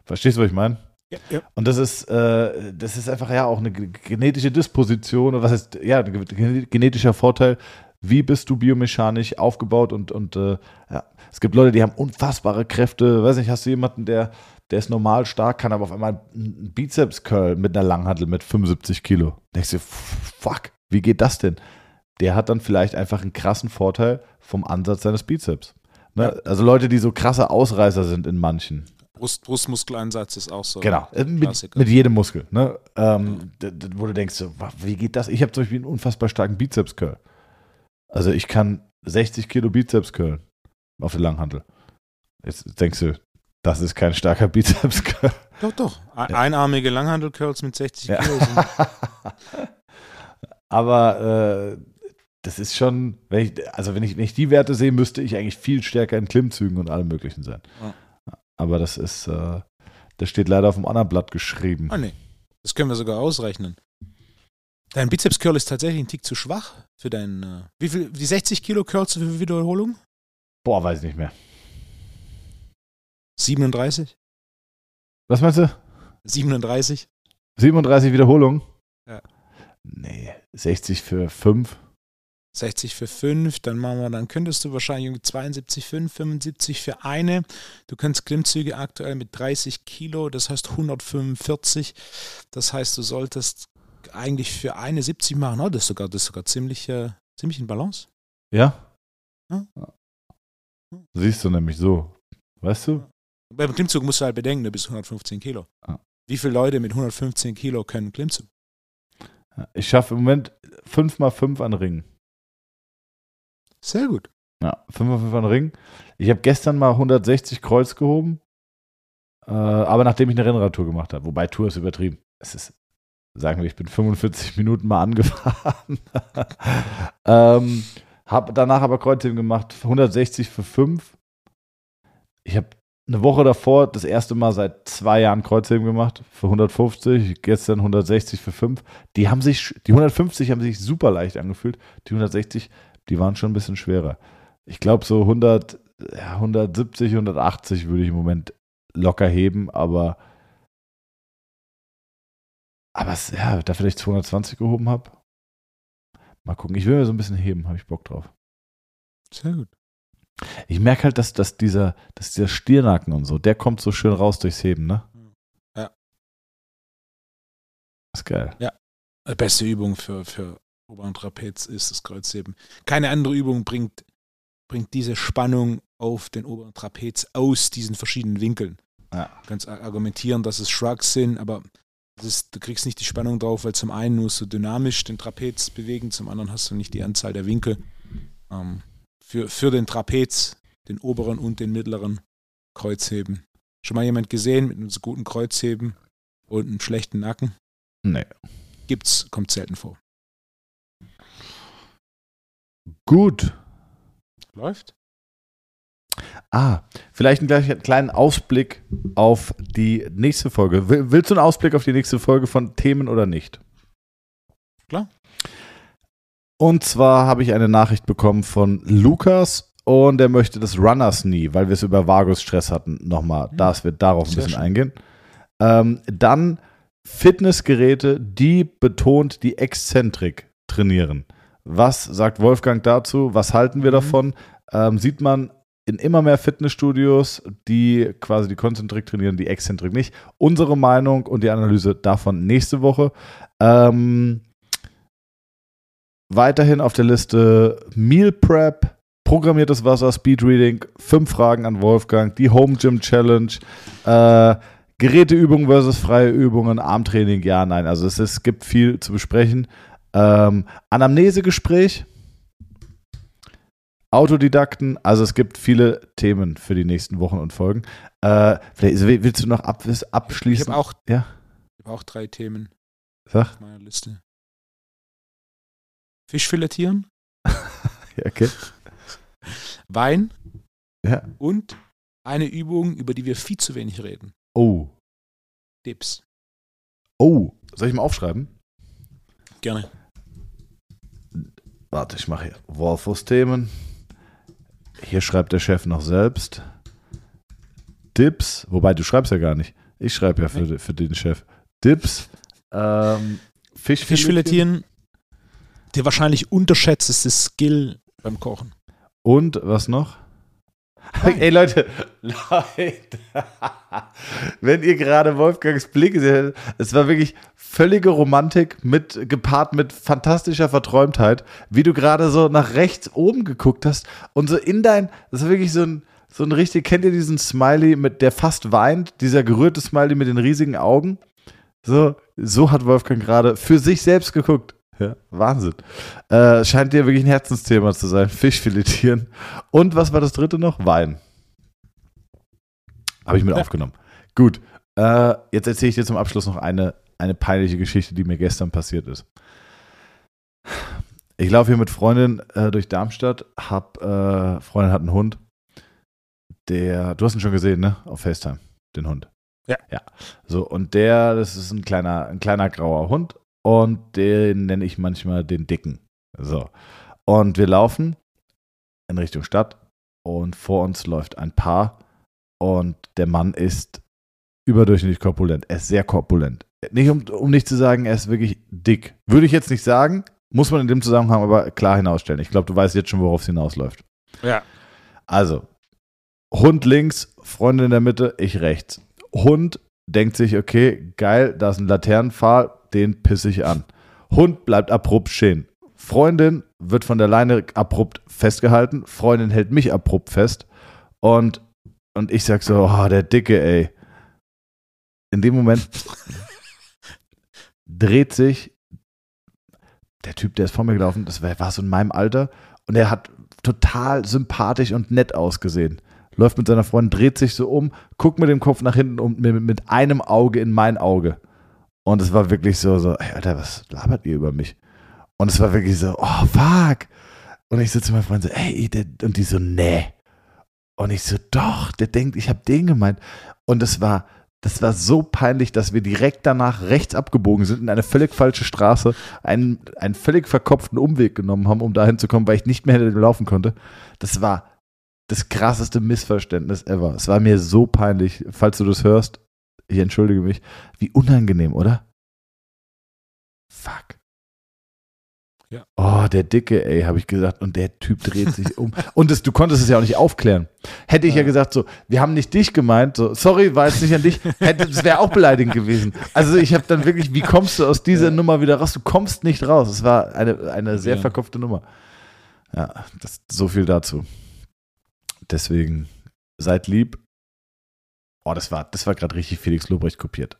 Verstehst du, was ich meine? Ja, ja. Und das ist, äh, das ist einfach ja auch eine ge- genetische Disposition, oder was heißt, ja, ein ge- genetischer Vorteil. Wie bist du biomechanisch aufgebaut und, und äh, ja, es gibt Leute, die haben unfassbare Kräfte. Weiß nicht, hast du jemanden, der, der ist normal stark, kann aber auf einmal einen Bizeps-Curl mit einer Langhantel mit 75 Kilo. Denkst du, fuck, wie geht das denn? Der hat dann vielleicht einfach einen krassen Vorteil vom Ansatz seines Bizeps. Ne? Also Leute, die so krasse Ausreißer sind in manchen. Brust, Brustmuskeleinsatz ist auch so. Genau, äh, mit, mit jedem Muskel. Ne? Ähm, d- wo du denkst, so, wie geht das? Ich habe zum Beispiel einen unfassbar starken Bizeps-Curl. Also ich kann 60 Kilo Bizeps curlen auf der Langhantel. Jetzt denkst du, das ist kein starker Bizeps-Curl. Doch, doch. Ja. Einarmige Langhandel-Curls mit 60 Ja. Kilo sind. Aber äh, das ist schon, wenn ich, also wenn ich, wenn ich die Werte sehe, müsste ich eigentlich viel stärker in Klimmzügen und allem möglichen sein. Ja. Aber das ist, äh, das steht leider auf dem anderen Blatt geschrieben. Ah, nee. Das können wir sogar ausrechnen. Dein Bizeps-Curl ist tatsächlich ein Tick zu schwach für deinen. Äh, wie viel? Die 60 Kilo Curls für Wiederholung? Boah, weiß ich nicht mehr. 37? Was meinst du? 37? 37 Wiederholungen? Ja. Nee, 60 für 5. 60 für 5, dann machen wir, dann könntest du wahrscheinlich irgendwie 72, 5, 75 für eine. Du kannst Klimmzüge aktuell mit 30 Kilo, das heißt 145. Das heißt, du solltest eigentlich für eine 70 machen. Oh, das ist sogar, das ist sogar ziemlich, äh, ziemlich in Balance. Ja? Ja. Siehst du nämlich so. Weißt du? Beim Klimmzug musst du halt bedenken, du bist 115 Kilo. Ah. Wie viele Leute mit 115 Kilo können Klimmzug? Ich schaffe im Moment 5 mal 5 an Ringen. Sehr gut. Ja, 5 mal 5 an Ringen. Ich habe gestern mal 160 Kreuz gehoben. Äh, aber nachdem ich eine Rennradtour gemacht habe. Wobei Tour ist übertrieben. Es ist sagen wir, ich bin 45 Minuten mal angefahren. ähm, habe danach aber Kreuzheben gemacht, 160 für 5. Ich habe eine Woche davor das erste Mal seit zwei Jahren Kreuzheben gemacht für 150, gestern 160 für 5. Die haben sich, die 150 haben sich super leicht angefühlt. Die 160, die waren schon ein bisschen schwerer. Ich glaube, so 100, ja, 170, 180 würde ich im Moment locker heben, aber aber es, ja, dass ich 220 gehoben habe. Mal gucken. Ich will mir so ein bisschen heben, habe ich Bock drauf. Sehr gut. Ich merke halt, dass, dass, dieser, dass dieser Stirnacken und so, der kommt so schön raus durchs Heben, ne? Ja. Das ist geil. Ja. Beste Übung für, für oberen Trapez ist das Kreuzheben. Keine andere Übung bringt, bringt diese Spannung auf den oberen Trapez aus diesen verschiedenen Winkeln. Ja. Du kannst argumentieren, dass es Shrugs sind, aber ist, du kriegst nicht die Spannung drauf, weil zum einen musst du dynamisch den Trapez bewegen, zum anderen hast du nicht die Anzahl der Winkel. Ähm, für, für den Trapez, den oberen und den mittleren Kreuzheben. Schon mal jemand gesehen mit einem so guten Kreuzheben und einem schlechten Nacken? Nee. Gibt's, kommt selten vor. Gut. Läuft? Ah, vielleicht einen kleinen Ausblick auf die nächste Folge. Willst du einen Ausblick auf die nächste Folge von Themen oder nicht? Klar. Und zwar habe ich eine Nachricht bekommen von Lukas und er möchte das Runners Knee, weil wir es über Vagusstress hatten, nochmal, mhm. das wird darauf ein bisschen schön. eingehen. Ähm, dann Fitnessgeräte, die betont die Exzentrik trainieren. Was sagt Wolfgang dazu? Was halten wir mhm. davon? Ähm, sieht man in immer mehr Fitnessstudios, die quasi die Konzentrik trainieren, die Exzentrik nicht. Unsere Meinung und die Analyse davon nächste Woche. Ähm, weiterhin auf der Liste Meal Prep, programmiertes Wasser, Speedreading, fünf Fragen an Wolfgang, die Home Gym Challenge, äh, Geräteübungen versus freie Übungen, Armtraining, ja, nein. Also es, es gibt viel zu besprechen. Ähm, Anamnesegespräch Autodidakten. Also es gibt viele Themen für die nächsten Wochen und Folgen. Äh, willst du noch ab, abschließen? Ich habe auch, ja? hab auch drei Themen Sag. auf meiner Liste. Fisch filetieren. ja, okay. Wein. Ja. Und eine Übung, über die wir viel zu wenig reden. Oh. Dips. Oh. Soll ich mal aufschreiben? Gerne. Warte, ich mache hier Wolfos-Themen. Hier schreibt der Chef noch selbst. Dips, wobei du schreibst ja gar nicht. Ich schreibe ja für, für den Chef. Dips, ähm, Fisch Fischfiletieren, der wahrscheinlich unterschätzteste Skill beim Kochen. Und was noch? Nein. Ey Leute, Leute, wenn ihr gerade Wolfgangs Blick seht, es war wirklich völlige Romantik mit gepaart mit fantastischer Verträumtheit, wie du gerade so nach rechts oben geguckt hast und so in dein, das ist wirklich so ein so ein richtig, kennt ihr diesen Smiley mit der fast weint, dieser gerührte Smiley mit den riesigen Augen? So, so hat Wolfgang gerade für sich selbst geguckt. Ja, Wahnsinn. Äh, scheint dir wirklich ein Herzensthema zu sein. Fisch filetieren. Und was war das dritte noch? Wein. Habe ich mit ja. aufgenommen. Gut. Äh, jetzt erzähle ich dir zum Abschluss noch eine, eine peinliche Geschichte, die mir gestern passiert ist. Ich laufe hier mit Freundin äh, durch Darmstadt. Hab, äh, Freundin hat einen Hund. Der, du hast ihn schon gesehen, ne? Auf FaceTime, den Hund. Ja. Ja. So, und der, das ist ein kleiner, ein kleiner grauer Hund und den nenne ich manchmal den Dicken. So. Und wir laufen in Richtung Stadt und vor uns läuft ein Paar und der Mann ist überdurchschnittlich korpulent. Er ist sehr korpulent. Nicht um, um nicht zu sagen, er ist wirklich dick. Würde ich jetzt nicht sagen, muss man in dem Zusammenhang aber klar hinausstellen. Ich glaube, du weißt jetzt schon, worauf es hinausläuft. Ja. Also, Hund links, Freundin in der Mitte, ich rechts. Hund denkt sich, okay, geil, da ist ein Laternenpfahl, den pisse ich an. Hund bleibt abrupt stehen. Freundin wird von der Leine abrupt festgehalten. Freundin hält mich abrupt fest. Und, und ich sag so, oh, der Dicke, ey. In dem Moment dreht sich der Typ, der ist vor mir gelaufen, das war, war so in meinem Alter. Und er hat total sympathisch und nett ausgesehen. Läuft mit seiner Freundin, dreht sich so um, guckt mit dem Kopf nach hinten und mit, mit einem Auge in mein Auge Und es war wirklich so, so, ey, Alter, was labert ihr über mich? Und es war wirklich so, oh, fuck. Und ich sitze mit meinem Freund so, ey, der, und die so, nee. Und ich so, doch, der denkt, ich habe den gemeint. Und es war, das war so peinlich, dass wir direkt danach rechts abgebogen sind in eine völlig falsche Straße, einen, einen völlig verkopften Umweg genommen haben, um dahin zu kommen, weil ich nicht mehr hätte laufen konnte. Das war das krasseste Missverständnis ever. Es war mir so peinlich, falls du das hörst, ich entschuldige mich. Wie unangenehm, oder? Fuck. Ja. Oh, der Dicke, ey, habe ich gesagt. Und der Typ dreht sich um. Und das, du konntest es ja auch nicht aufklären. Hätte ich ja. ja gesagt, so, wir haben nicht dich gemeint, so, sorry, war jetzt nicht an dich. Hätte, das wäre auch beleidigend gewesen. Also ich habe dann wirklich, wie kommst du aus dieser ja. Nummer wieder raus? Du kommst nicht raus. Es war eine, eine sehr verkopfte Nummer. Ja, das, so viel dazu. Deswegen, seid lieb. Oh, das war, das war gerade richtig Felix Lobrecht kopiert.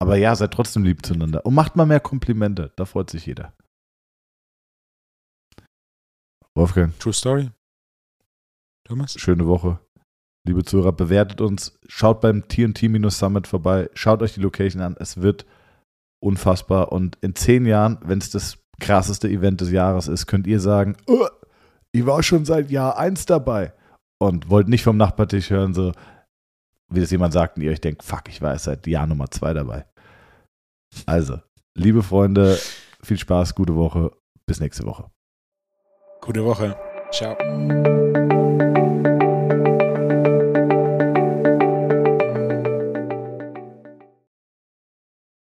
Aber ja, seid trotzdem lieb zueinander. Und macht mal mehr Komplimente. Da freut sich jeder. Wolfgang. True Story. Thomas. Schöne Woche. Liebe Zuhörer, bewertet uns. Schaut beim TNT-Summit vorbei. Schaut euch die Location an. Es wird unfassbar. Und in zehn Jahren, wenn es das krasseste Event des Jahres ist, könnt ihr sagen, oh, ich war schon seit Jahr eins dabei. Und wollt nicht vom Nachbartisch hören, so, wie das jemand sagt und ihr euch denkt, fuck, ich war erst seit Jahr Nummer zwei dabei. Also, liebe Freunde, viel Spaß, gute Woche. Bis nächste Woche. Gute Woche. Ciao.